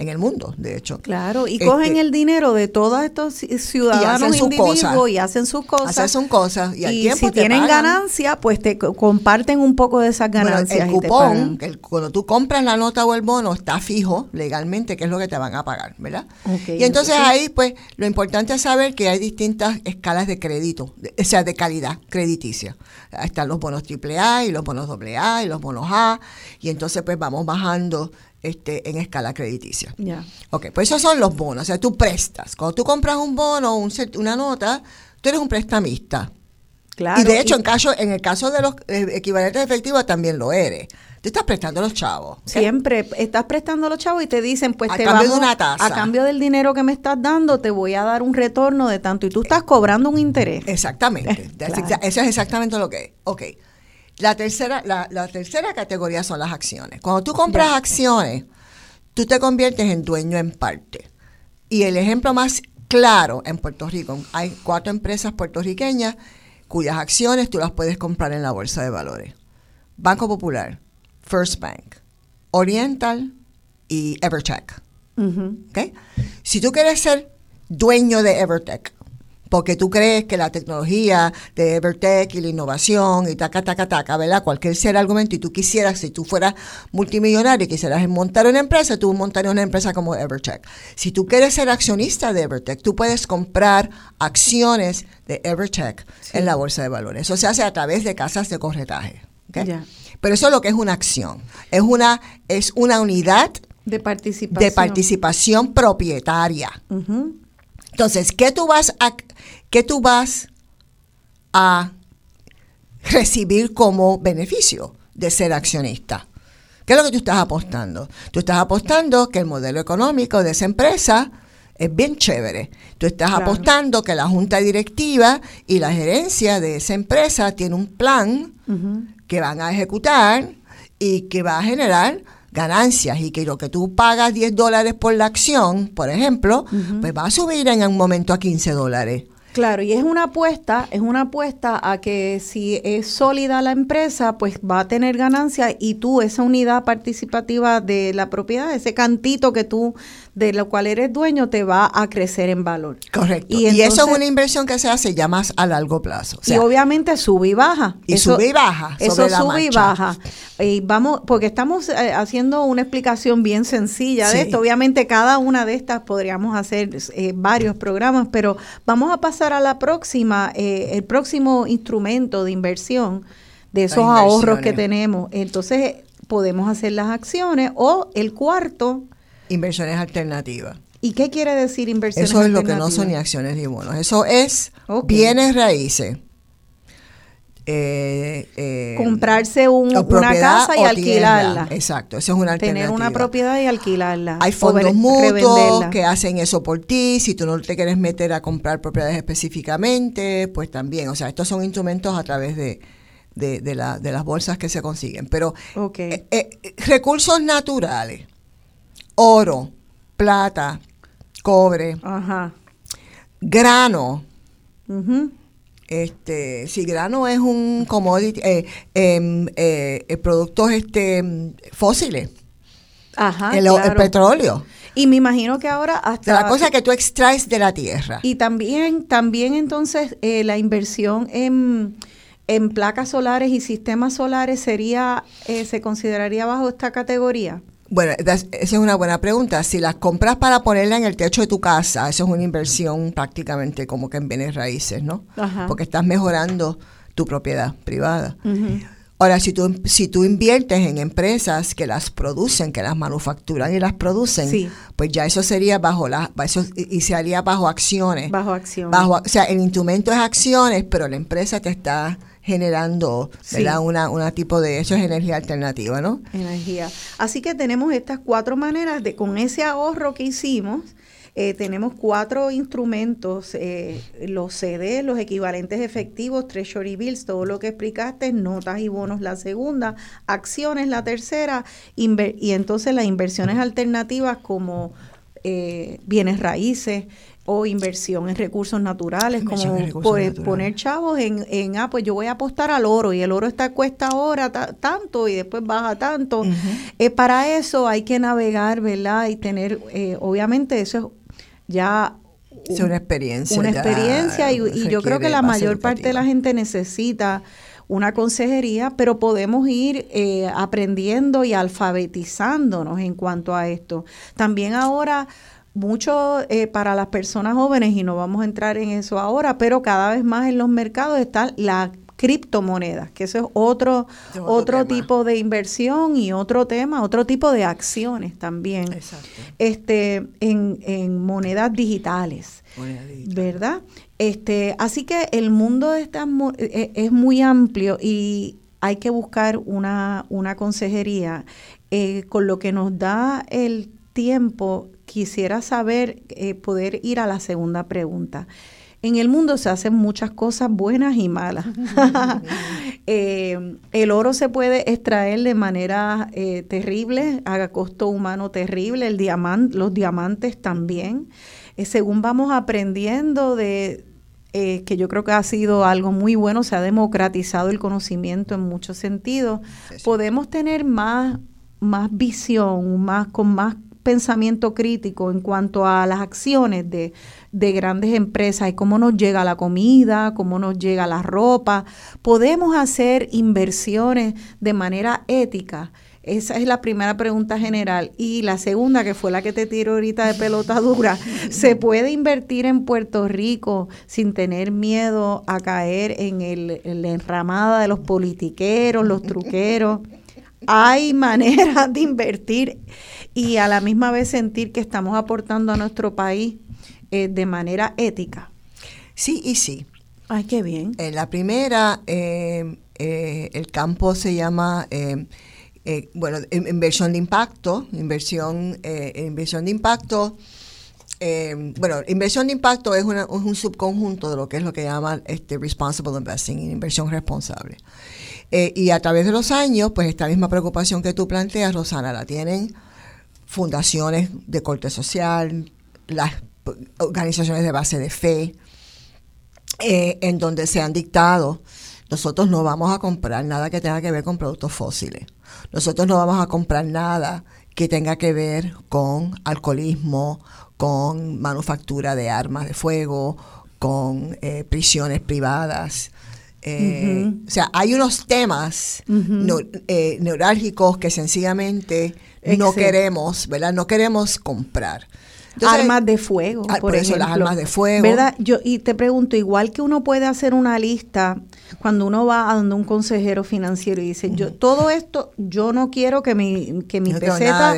en el mundo, de hecho. Claro, y Este, cogen el dinero de todos estos ci- ciudadanos hacen sus individuos cosas. y hacen sus cosas. Hacen sus cosas y al tiempo si te tienen pagan. ganancia, pues te co- comparten un poco de esas Bueno, ganancias. el cupón, el- cuando tú compras la nota o el bono, está fijo legalmente qué es lo que te van a pagar, ¿verdad? Ok, y entonces, ahí, pues, lo importante es saber que hay distintas escalas de crédito, de- o sea, de calidad crediticia. Están los bonos AAA y los bonos AA y los bonos A, y entonces, pues, vamos bajando este en escala crediticia. Ya. Ok, pues esos son los bonos, o sea, tú prestas. Cuando tú compras un bono o un una nota, tú eres un prestamista. y de hecho, en, caso, en el caso de los eh, equivalentes efectivos también lo eres. Te estás prestando a los chavos. Siempre estás prestando a los chavos y te dicen, pues a te cambio vamos, de una tasa. a cambio del dinero que me estás dando, te voy a dar un retorno de tanto y tú estás cobrando un interés. Exactamente. Claro. Eso es exactamente lo que es. Ok. La tercera, la, la tercera categoría son las acciones. Cuando tú compras acciones, tú te conviertes en dueño en parte. Y el ejemplo más claro en Puerto Rico, hay cuatro empresas puertorriqueñas cuyas acciones tú las puedes comprar en la bolsa de valores. Banco Popular, First Bank, Oriental y Evercheck. Ujú. ¿ok? Si tú quieres ser dueño de Evertech, porque tú crees que la tecnología de Evertech y la innovación y taca, taca, taca, ¿verdad? Cualquier el argumento y tú quisieras, si tú fueras multimillonario y quisieras montar una empresa, tú montarías una empresa como Evertech. Si tú quieres ser accionista de Evertech, tú puedes comprar acciones de Evertech en la bolsa de valores. Eso se hace a través de casas de corretaje. ¿ok? Ya. Pero eso es lo que es una acción. Es una, es una unidad De participación. de participación propietaria. Entonces, ¿qué tú vas a qué tú vas a recibir como beneficio de ser accionista? ¿Qué es lo que tú estás apostando? Tú estás apostando que el modelo económico de esa empresa es bien chévere. Tú estás Claro. apostando que la junta directiva y la gerencia de esa empresa tiene un plan que van a ejecutar y que va a generar ganancias y que lo que tú pagas 10 dólares por la acción, por ejemplo, pues va a subir en un momento a 15 dólares. Claro, y es una apuesta, es una apuesta a que si es sólida la empresa, pues va a tener ganancia y tú, esa unidad participativa de la propiedad, ese cantito que tú, de lo cual eres dueño, te va a crecer en valor. Correcto. Y Y, eso es una inversión que se hace ya más a largo plazo. O sea, y obviamente sube y baja. Y sube y baja Eso la sube y baja. Y vamos, porque estamos eh, haciendo una explicación bien sencilla de esto. Obviamente cada una de estas podríamos hacer eh, varios programas, pero vamos a pasar a la próxima, eh, el próximo instrumento de inversión de esos ahorros que tenemos. Entonces podemos hacer las acciones o el cuarto. Inversiones alternativas. ¿Y qué quiere decir inversiones Eso es lo que no alternativas? son ni acciones ni bonos. Eso es bienes raíces. Eh, eh, Comprarse un- una casa y alquilarla. tierra. Exacto, eso es una alternativa. Tener una propiedad y alquilarla. Hay fondos mutuos que hacen eso por ti. Si tú no te quieres meter a comprar propiedades específicamente, pues también. O sea, estos son instrumentos a través de, de, de la- de las bolsas que se consiguen. Pero eh, eh, recursos naturales, oro, plata, cobre, Ajá. grano. Este, si grano es un commodity, eh, em, eh, eh, productos este, fósiles, Ajá. el, petróleo. Y me imagino que ahora de hasta la cosa que tú extraes de la tierra. y también también entonces eh, la inversión en en placas solares y sistemas solares sería eh, se consideraría bajo esta categoría. Bueno, esa es una buena pregunta. Si las compras para ponerla en el techo de tu casa, eso es una inversión prácticamente como que en bienes raíces, ¿no? Ajá. Porque estás mejorando tu propiedad privada. Ahora, si tú, si tú inviertes en empresas que las producen, que las manufacturan y las producen, Sí. pues ya eso sería bajo la, eso, y y se haría bajo acciones. Bajo acción. Bajo, o sea, el instrumento es acciones, pero la empresa te está generando, Sí. ¿verdad? Una, una tipo de, eso es energía alternativa, ¿no? energía. Así que tenemos estas cuatro maneras de, con ese ahorro que hicimos, eh, tenemos cuatro instrumentos, eh, los CD, los equivalentes efectivos, Treasury Bills, todo lo que explicaste, notas y bonos la segunda, acciones la tercera, y entonces las inversiones alternativas como eh, bienes raíces o inversión en recursos naturales, Inversión como recursos por- naturales. poner chavos en, en, ah, pues yo voy a apostar al oro y el oro está cuesta ahora ta- tanto y después baja tanto. Eh, para eso hay que navegar, ¿verdad? Y tener, eh, obviamente eso es ya Es una experiencia. una experiencia y, y yo creo que la mayor parte de la gente necesita una consejería, pero podemos ir eh, aprendiendo y alfabetizándonos en cuanto a esto. También ahora mucho eh, para las personas jóvenes, y no vamos a entrar en eso ahora, pero cada vez más en los mercados está la criptomonedas, que eso es otro, otro, tipo de inversión y otro tema, otro tipo de acciones también. Este, en, en monedas digitales. ¿Verdad? Este, así que el mundo está, e, es muy amplio y hay que buscar una, una consejería. Eh, con lo que nos da el tiempo, quisiera saber, eh, poder ir a la segunda pregunta. En el mundo se hacen muchas cosas buenas y malas. Eh, el oro se puede extraer de manera eh, terrible, a costo humano terrible, el diamante, los diamantes también. Según vamos aprendiendo de, que yo creo que ha sido algo muy bueno, se ha democratizado el conocimiento en muchos sentidos, podemos tener más, más visión, más, con más pensamiento crítico en cuanto a las acciones de, grandes empresas y cómo nos llega la comida, cómo nos llega la ropa. Podemos hacer inversiones de manera ética. Esa es la primera pregunta general. Y la segunda, que fue la que te tiro ahorita de pelota dura, ¿se puede invertir en Puerto Rico sin tener miedo a caer en, el, en la enramada de los politiqueros, los truqueros? Hay maneras de invertir y a la misma vez sentir que estamos aportando a nuestro país eh, de manera ética. Sí y sí. Ay, qué bien. En la primera, eh, eh, el campo se llama, bueno, inversión de impacto, inversión, inversión de impacto. bueno, inversión de impacto es, un subconjunto de lo que es lo que llaman este responsible investing, inversión responsable. y a través de los años, pues esta misma preocupación que tú planteas, Rosana, la tienen fundaciones de corte social, las organizaciones de base de fe, eh, en donde se han dictado, nosotros no vamos a comprar nada que tenga que ver con productos fósiles. Nosotros no vamos a comprar nada que tenga que ver con alcoholismo, con manufactura de armas de fuego, con eh, prisiones privadas. Eh, o sea, hay unos temas neurálgicos que sencillamente no queremos, ¿verdad? No queremos comprar. Armas de fuego, por, eso las armas de fuego. ¿Verdad? Yo y te pregunto, igual que uno puede hacer una lista cuando uno va a donde un consejero financiero y dice, "Yo todo esto yo no quiero que mi que mi peseta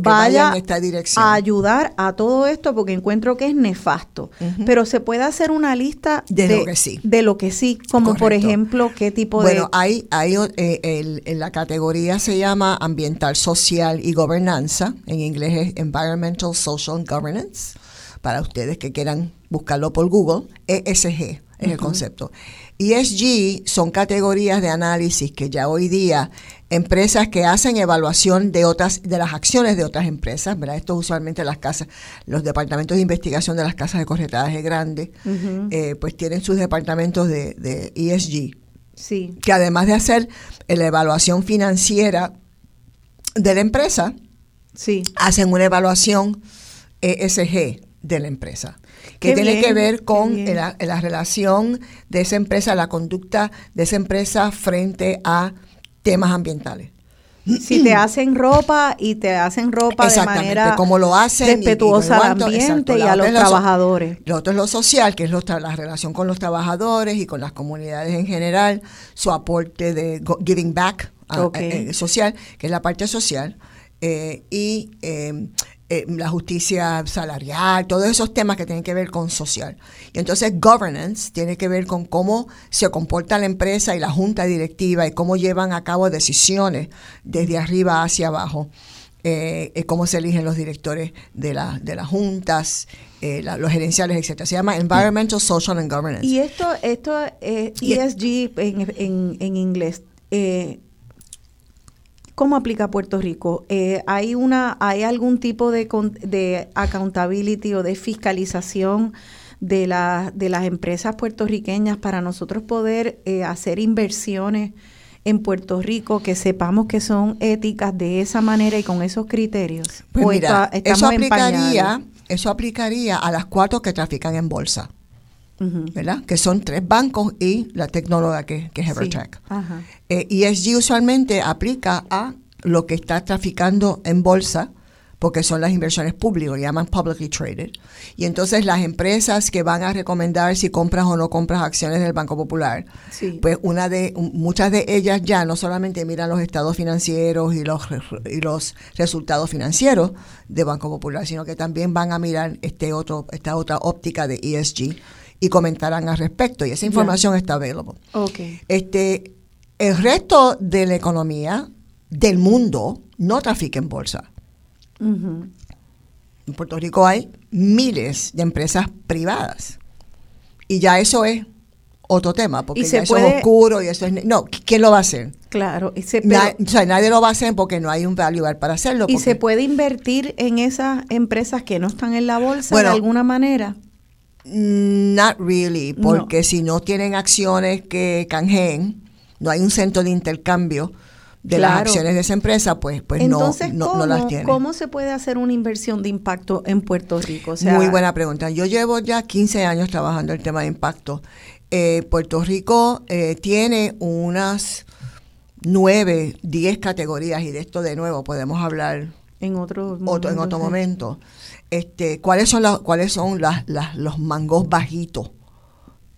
vaya, esta dirección. a ayudar a todo esto porque encuentro que es nefasto." Pero se puede hacer una lista de, lo que sí. De lo que sí, como por ejemplo, qué tipo de Bueno, hay hay eh, en la categoría se llama ambiental, social y gobernanza, en inglés es environmental, social governance, para ustedes que quieran buscarlo por Google, ESG es el concepto. ESG son categorías de análisis que ya hoy día empresas que hacen evaluación de otras de las acciones de otras empresas, ¿verdad? Esto usualmente las casas, los departamentos de investigación de las casas de corretaje grandes, eh, pues tienen sus departamentos de, de ESG. Sí. Que además de hacer la evaluación financiera de la empresa, sí. hacen una evaluación ESG de la empresa, que tiene que ver con la, relación de esa empresa, la conducta de esa empresa frente a temas ambientales. Si te hacen ropa y te hacen ropa de manera como lo hacen respetuosa al ambiente y a los trabajadores. Lo otro es lo social, que es la relación con los trabajadores y con las comunidades en general, su aporte de giving back eh, eh, social, que es la parte social, eh, y eh, la justicia salarial, todos esos temas que tienen que ver con social. Y entonces governance tiene que ver con cómo se comporta la empresa y la junta directiva y cómo llevan a cabo decisiones desde arriba hacia abajo. Eh, eh, cómo se eligen los directores de, la, de las juntas, los gerenciales, etcétera. Se llama Environmental, Social and Governance. Y esto, esto es ESG en, en, en inglés. ¿Cómo aplica Puerto Rico? Eh, ¿hay, una, ¿Hay algún tipo de, de accountability o de fiscalización de, la, de las empresas puertorriqueñas para nosotros poder eh, hacer inversiones en Puerto Rico que sepamos que son éticas de esa manera y con esos criterios? Pues mira, eso, aplicaría, eso aplicaría a las cuatro que trafican en bolsa. ¿Verdad? Que son tres bancos y la tecnóloga que, que es Evertech. Eh, y ESG usualmente aplica a lo que está traficando en bolsa, porque son las inversiones públicas, llaman publicly traded. Y entonces las empresas que van a recomendar si compras o no compras acciones del Banco Popular, pues una de muchas de ellas ya no solamente miran los estados financieros y los y los resultados financieros de Banco Popular, sino que también van a mirar este otro esta otra óptica de ESG y comentarán al respecto y esa información está available. Okay. Este el resto de la economía del mundo no trafica en bolsa. En Puerto Rico hay miles de empresas privadas. Y ya eso es otro tema, porque ya eso es oscuro y eso es... No, ¿quién lo va a hacer? Claro. Y o sea, nadie lo va a hacer porque no hay un value para hacerlo. ¿Y se puede invertir en esas empresas que no están en la bolsa de alguna manera? Not really, porque si no tienen acciones que canjeen, no hay un centro de intercambio de las acciones de esa empresa, pues, pues no, no, las tiene. ¿Cómo se puede hacer una inversión de impacto en Puerto Rico? Muy buena pregunta. Yo llevo ya 15 años trabajando el tema de impacto. Eh, Puerto Rico eh, tiene unas 9, 10 categorías y de esto de nuevo podemos hablar en otro, otro en otro momento. Este, ¿Cuáles son, las, cuáles son las, las, los mangos bajitos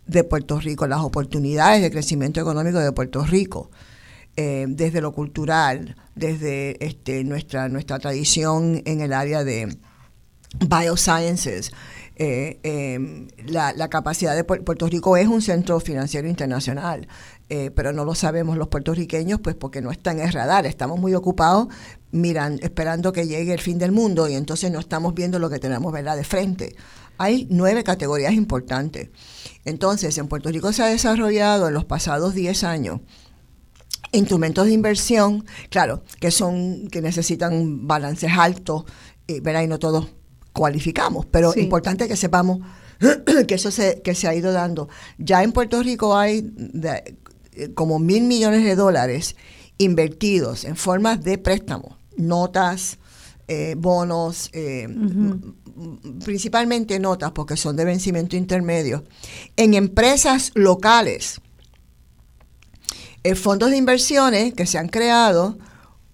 de Puerto Rico, las oportunidades de crecimiento económico de Puerto Rico? Eh, desde lo cultural, desde este, nuestra, nuestra tradición en el área de biosciences. Eh, em, la, la, capacidad de Puerto Rico es un centro financiero internacional, eh, pero no lo sabemos los puertorriqueños, pues porque no están en radar. Estamos muy ocupados miran, esperando que llegue el fin del mundo y entonces no estamos viendo lo que tenemos ¿verdad? de frente. Hay nueve categorías importantes. Entonces, en Puerto Rico se ha desarrollado en los pasados 10 años instrumentos de inversión, claro, que son que necesitan balances altos, y, y no todos cualificamos, pero es importante que sepamos que eso se, que se ha ido dando. Ya en Puerto Rico hay como mil millones de dólares invertidos en formas de préstamos, notas, eh, bonos, eh, principalmente notas porque son de vencimiento intermedio, en empresas locales. Fondos de inversiones que se han creado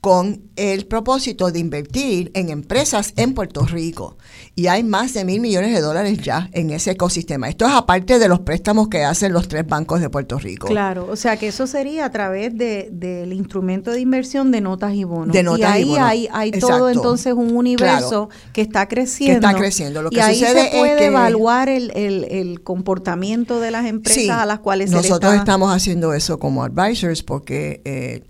con el propósito de invertir en empresas en Puerto Rico. Y hay más de mil millones de dólares ya en ese ecosistema. Esto es aparte de los préstamos que hacen los tres bancos de Puerto Rico. Claro, o sea que eso sería a través de, del instrumento de inversión de notas y bonos. De notas y ahí y bonos. hay, hay todo entonces un universo que está creciendo. Que está creciendo. Lo que y ahí sucede se puede es que evaluar el, el, el, comportamiento de las empresas a las cuales nosotros se está... estamos haciendo eso como advisors porque... Eh,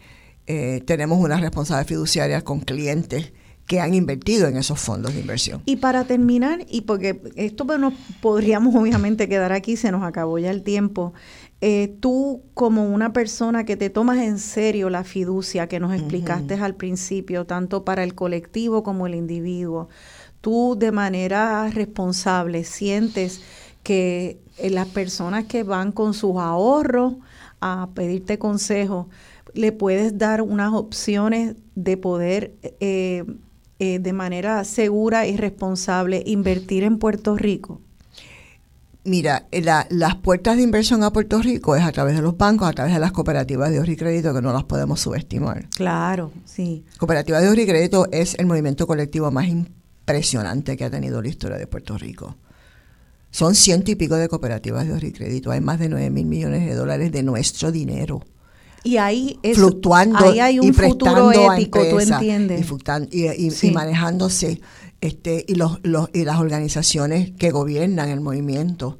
eh, tenemos una responsabilidad fiduciaria con clientes que han invertido en esos fondos de inversión. Y para terminar, y porque esto pues, nos podríamos obviamente quedar aquí, se nos acabó ya el tiempo, eh, tú como una persona que te tomas en serio la fiducia que nos explicaste al principio, tanto para el colectivo como el individuo, tú de manera responsable sientes que eh, las personas que van con sus ahorros a pedirte consejo, le puedes dar unas opciones de poder eh, eh, de manera segura y responsable invertir en Puerto Rico? Mira, eh, las puertas de inversión a Puerto Rico es a través de los bancos, a través de las cooperativas de ahorro y crédito, que no las podemos subestimar. Claro, sí. Cooperativa de ahorro y crédito es el movimiento colectivo más impresionante que ha tenido la historia de Puerto Rico. Son ciento y pico de cooperativas de ahorro y crédito. Hay más de 9 mil millones de dólares de nuestro dinero y ahí es, fluctuando ahí hay un y futuro épico, tú entiendes. Y, manejándose este y los, los y las organizaciones que gobiernan el movimiento,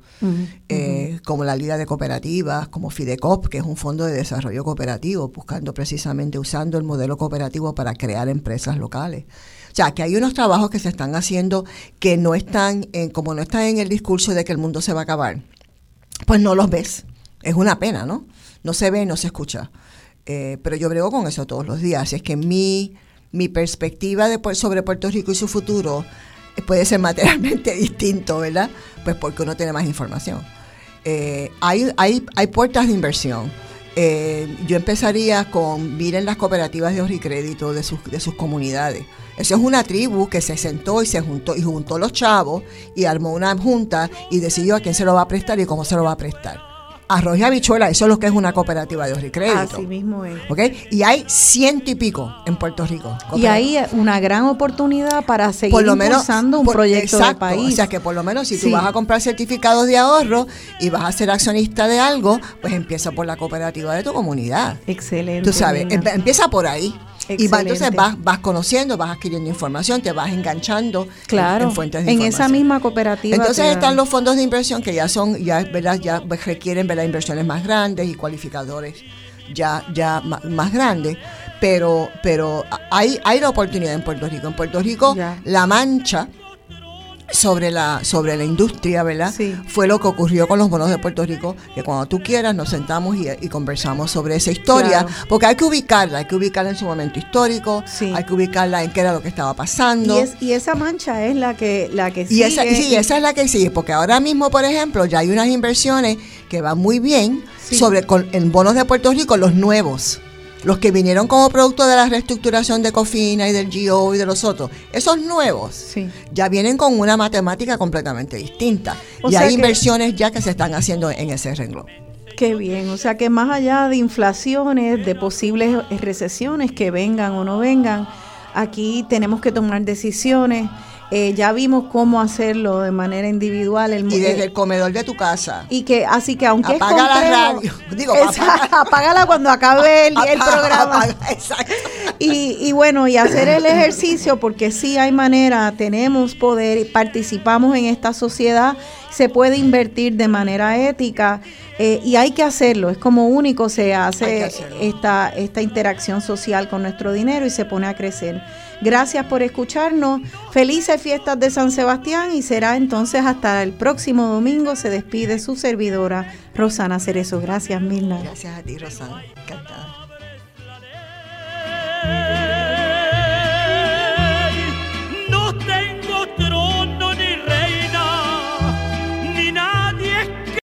eh, como la Liga de Cooperativas, como Fidecop, que es un fondo de desarrollo cooperativo, buscando precisamente usando el modelo cooperativo para crear empresas locales. O sea, que hay unos trabajos que se están haciendo que no están, en, como no están en el discurso de que el mundo se va a acabar, pues no los ves. Es una pena, ¿no? No se ve, no se escucha. Eh, pero yo brego con eso todos los días. Es que mi, mi perspectiva de, sobre Puerto Rico y su futuro puede ser materialmente distinto, ¿verdad? Pues porque uno tiene más información. Eh, hay, hay, hay puertas de inversión. Eh, yo empezaría con, miren las cooperativas de ahorro y crédito de sus, de sus comunidades. Eso es una tribu que se sentó y se juntó y juntó los chavos y armó una junta y decidió a quién se lo va a prestar y cómo se lo va a prestar arroz y habichuela, eso es lo que es una cooperativa de ahorro y crédito. Así mismo es. ¿Ok? Y hay ciento y pico en Puerto Rico. Y hay una gran oportunidad para seguir por lo menos, impulsando un por- proyecto de exacto, país. O sea que por lo menos si tú vas a comprar certificados de ahorro y vas a ser accionista de algo, pues empieza por la cooperativa de tu comunidad. Excelente. Tú sabes, em- empieza por ahí. Y va- entonces vas, vas conociendo, vas adquiriendo información, te vas enganchando en- Claro, en, fuentes de en información. esa misma cooperativa. Entonces están los fondos de inversión que ya son, ya, ¿verdad? ya requieren ¿verdad? inversiones más grandes y cualificadores ya, ya más grandes. Pero, pero hay, hay la oportunidad en Puerto Rico. En Puerto Rico, Ya. la mancha sobre la, sobre la industria, ¿verdad? Fue lo que ocurrió con los bonos de Puerto Rico, que cuando tú quieras nos sentamos y, y conversamos sobre esa historia, Claro. porque hay que ubicarla, hay que ubicarla en su momento histórico, hay que ubicarla en qué era lo que estaba pasando. Y, es- y esa mancha es la que la que Y sigue. esa, sí, esa es la que sigue, porque ahora mismo, por ejemplo, ya hay unas inversiones que van muy bien sobre con, en bonos de Puerto Rico, los nuevos, los que vinieron como producto de la reestructuración de Cofina y del GO y de los otros. Esos nuevos ya vienen con una matemática completamente distinta. O y hay inversiones ya que se están haciendo en ese renglón. Qué bien, o sea que más allá de inflaciones, de posibles recesiones que vengan o no vengan, aquí tenemos que tomar decisiones. Eh, ya vimos cómo hacerlo de manera individual. El, Y desde eh, el comedor de tu casa. y que así que aunque es Apaga la radio. Digo, Esa- apágala cuando acabe el, el Apaga, programa. apaga, exacto. Y, y bueno, y hacer el ejercicio, porque sí hay manera, tenemos poder, y participamos en esta sociedad, se puede invertir de manera ética eh, y hay que hacerlo. Es como único se hace esta, esta interacción social con nuestro dinero y se pone a crecer. Gracias por escucharnos. Felices fiestas de San Sebastián y será entonces hasta el próximo domingo. Se despide su servidora Rosana Cerezo. Gracias, Mirna. Gracias a ti, Rosana. Encantada.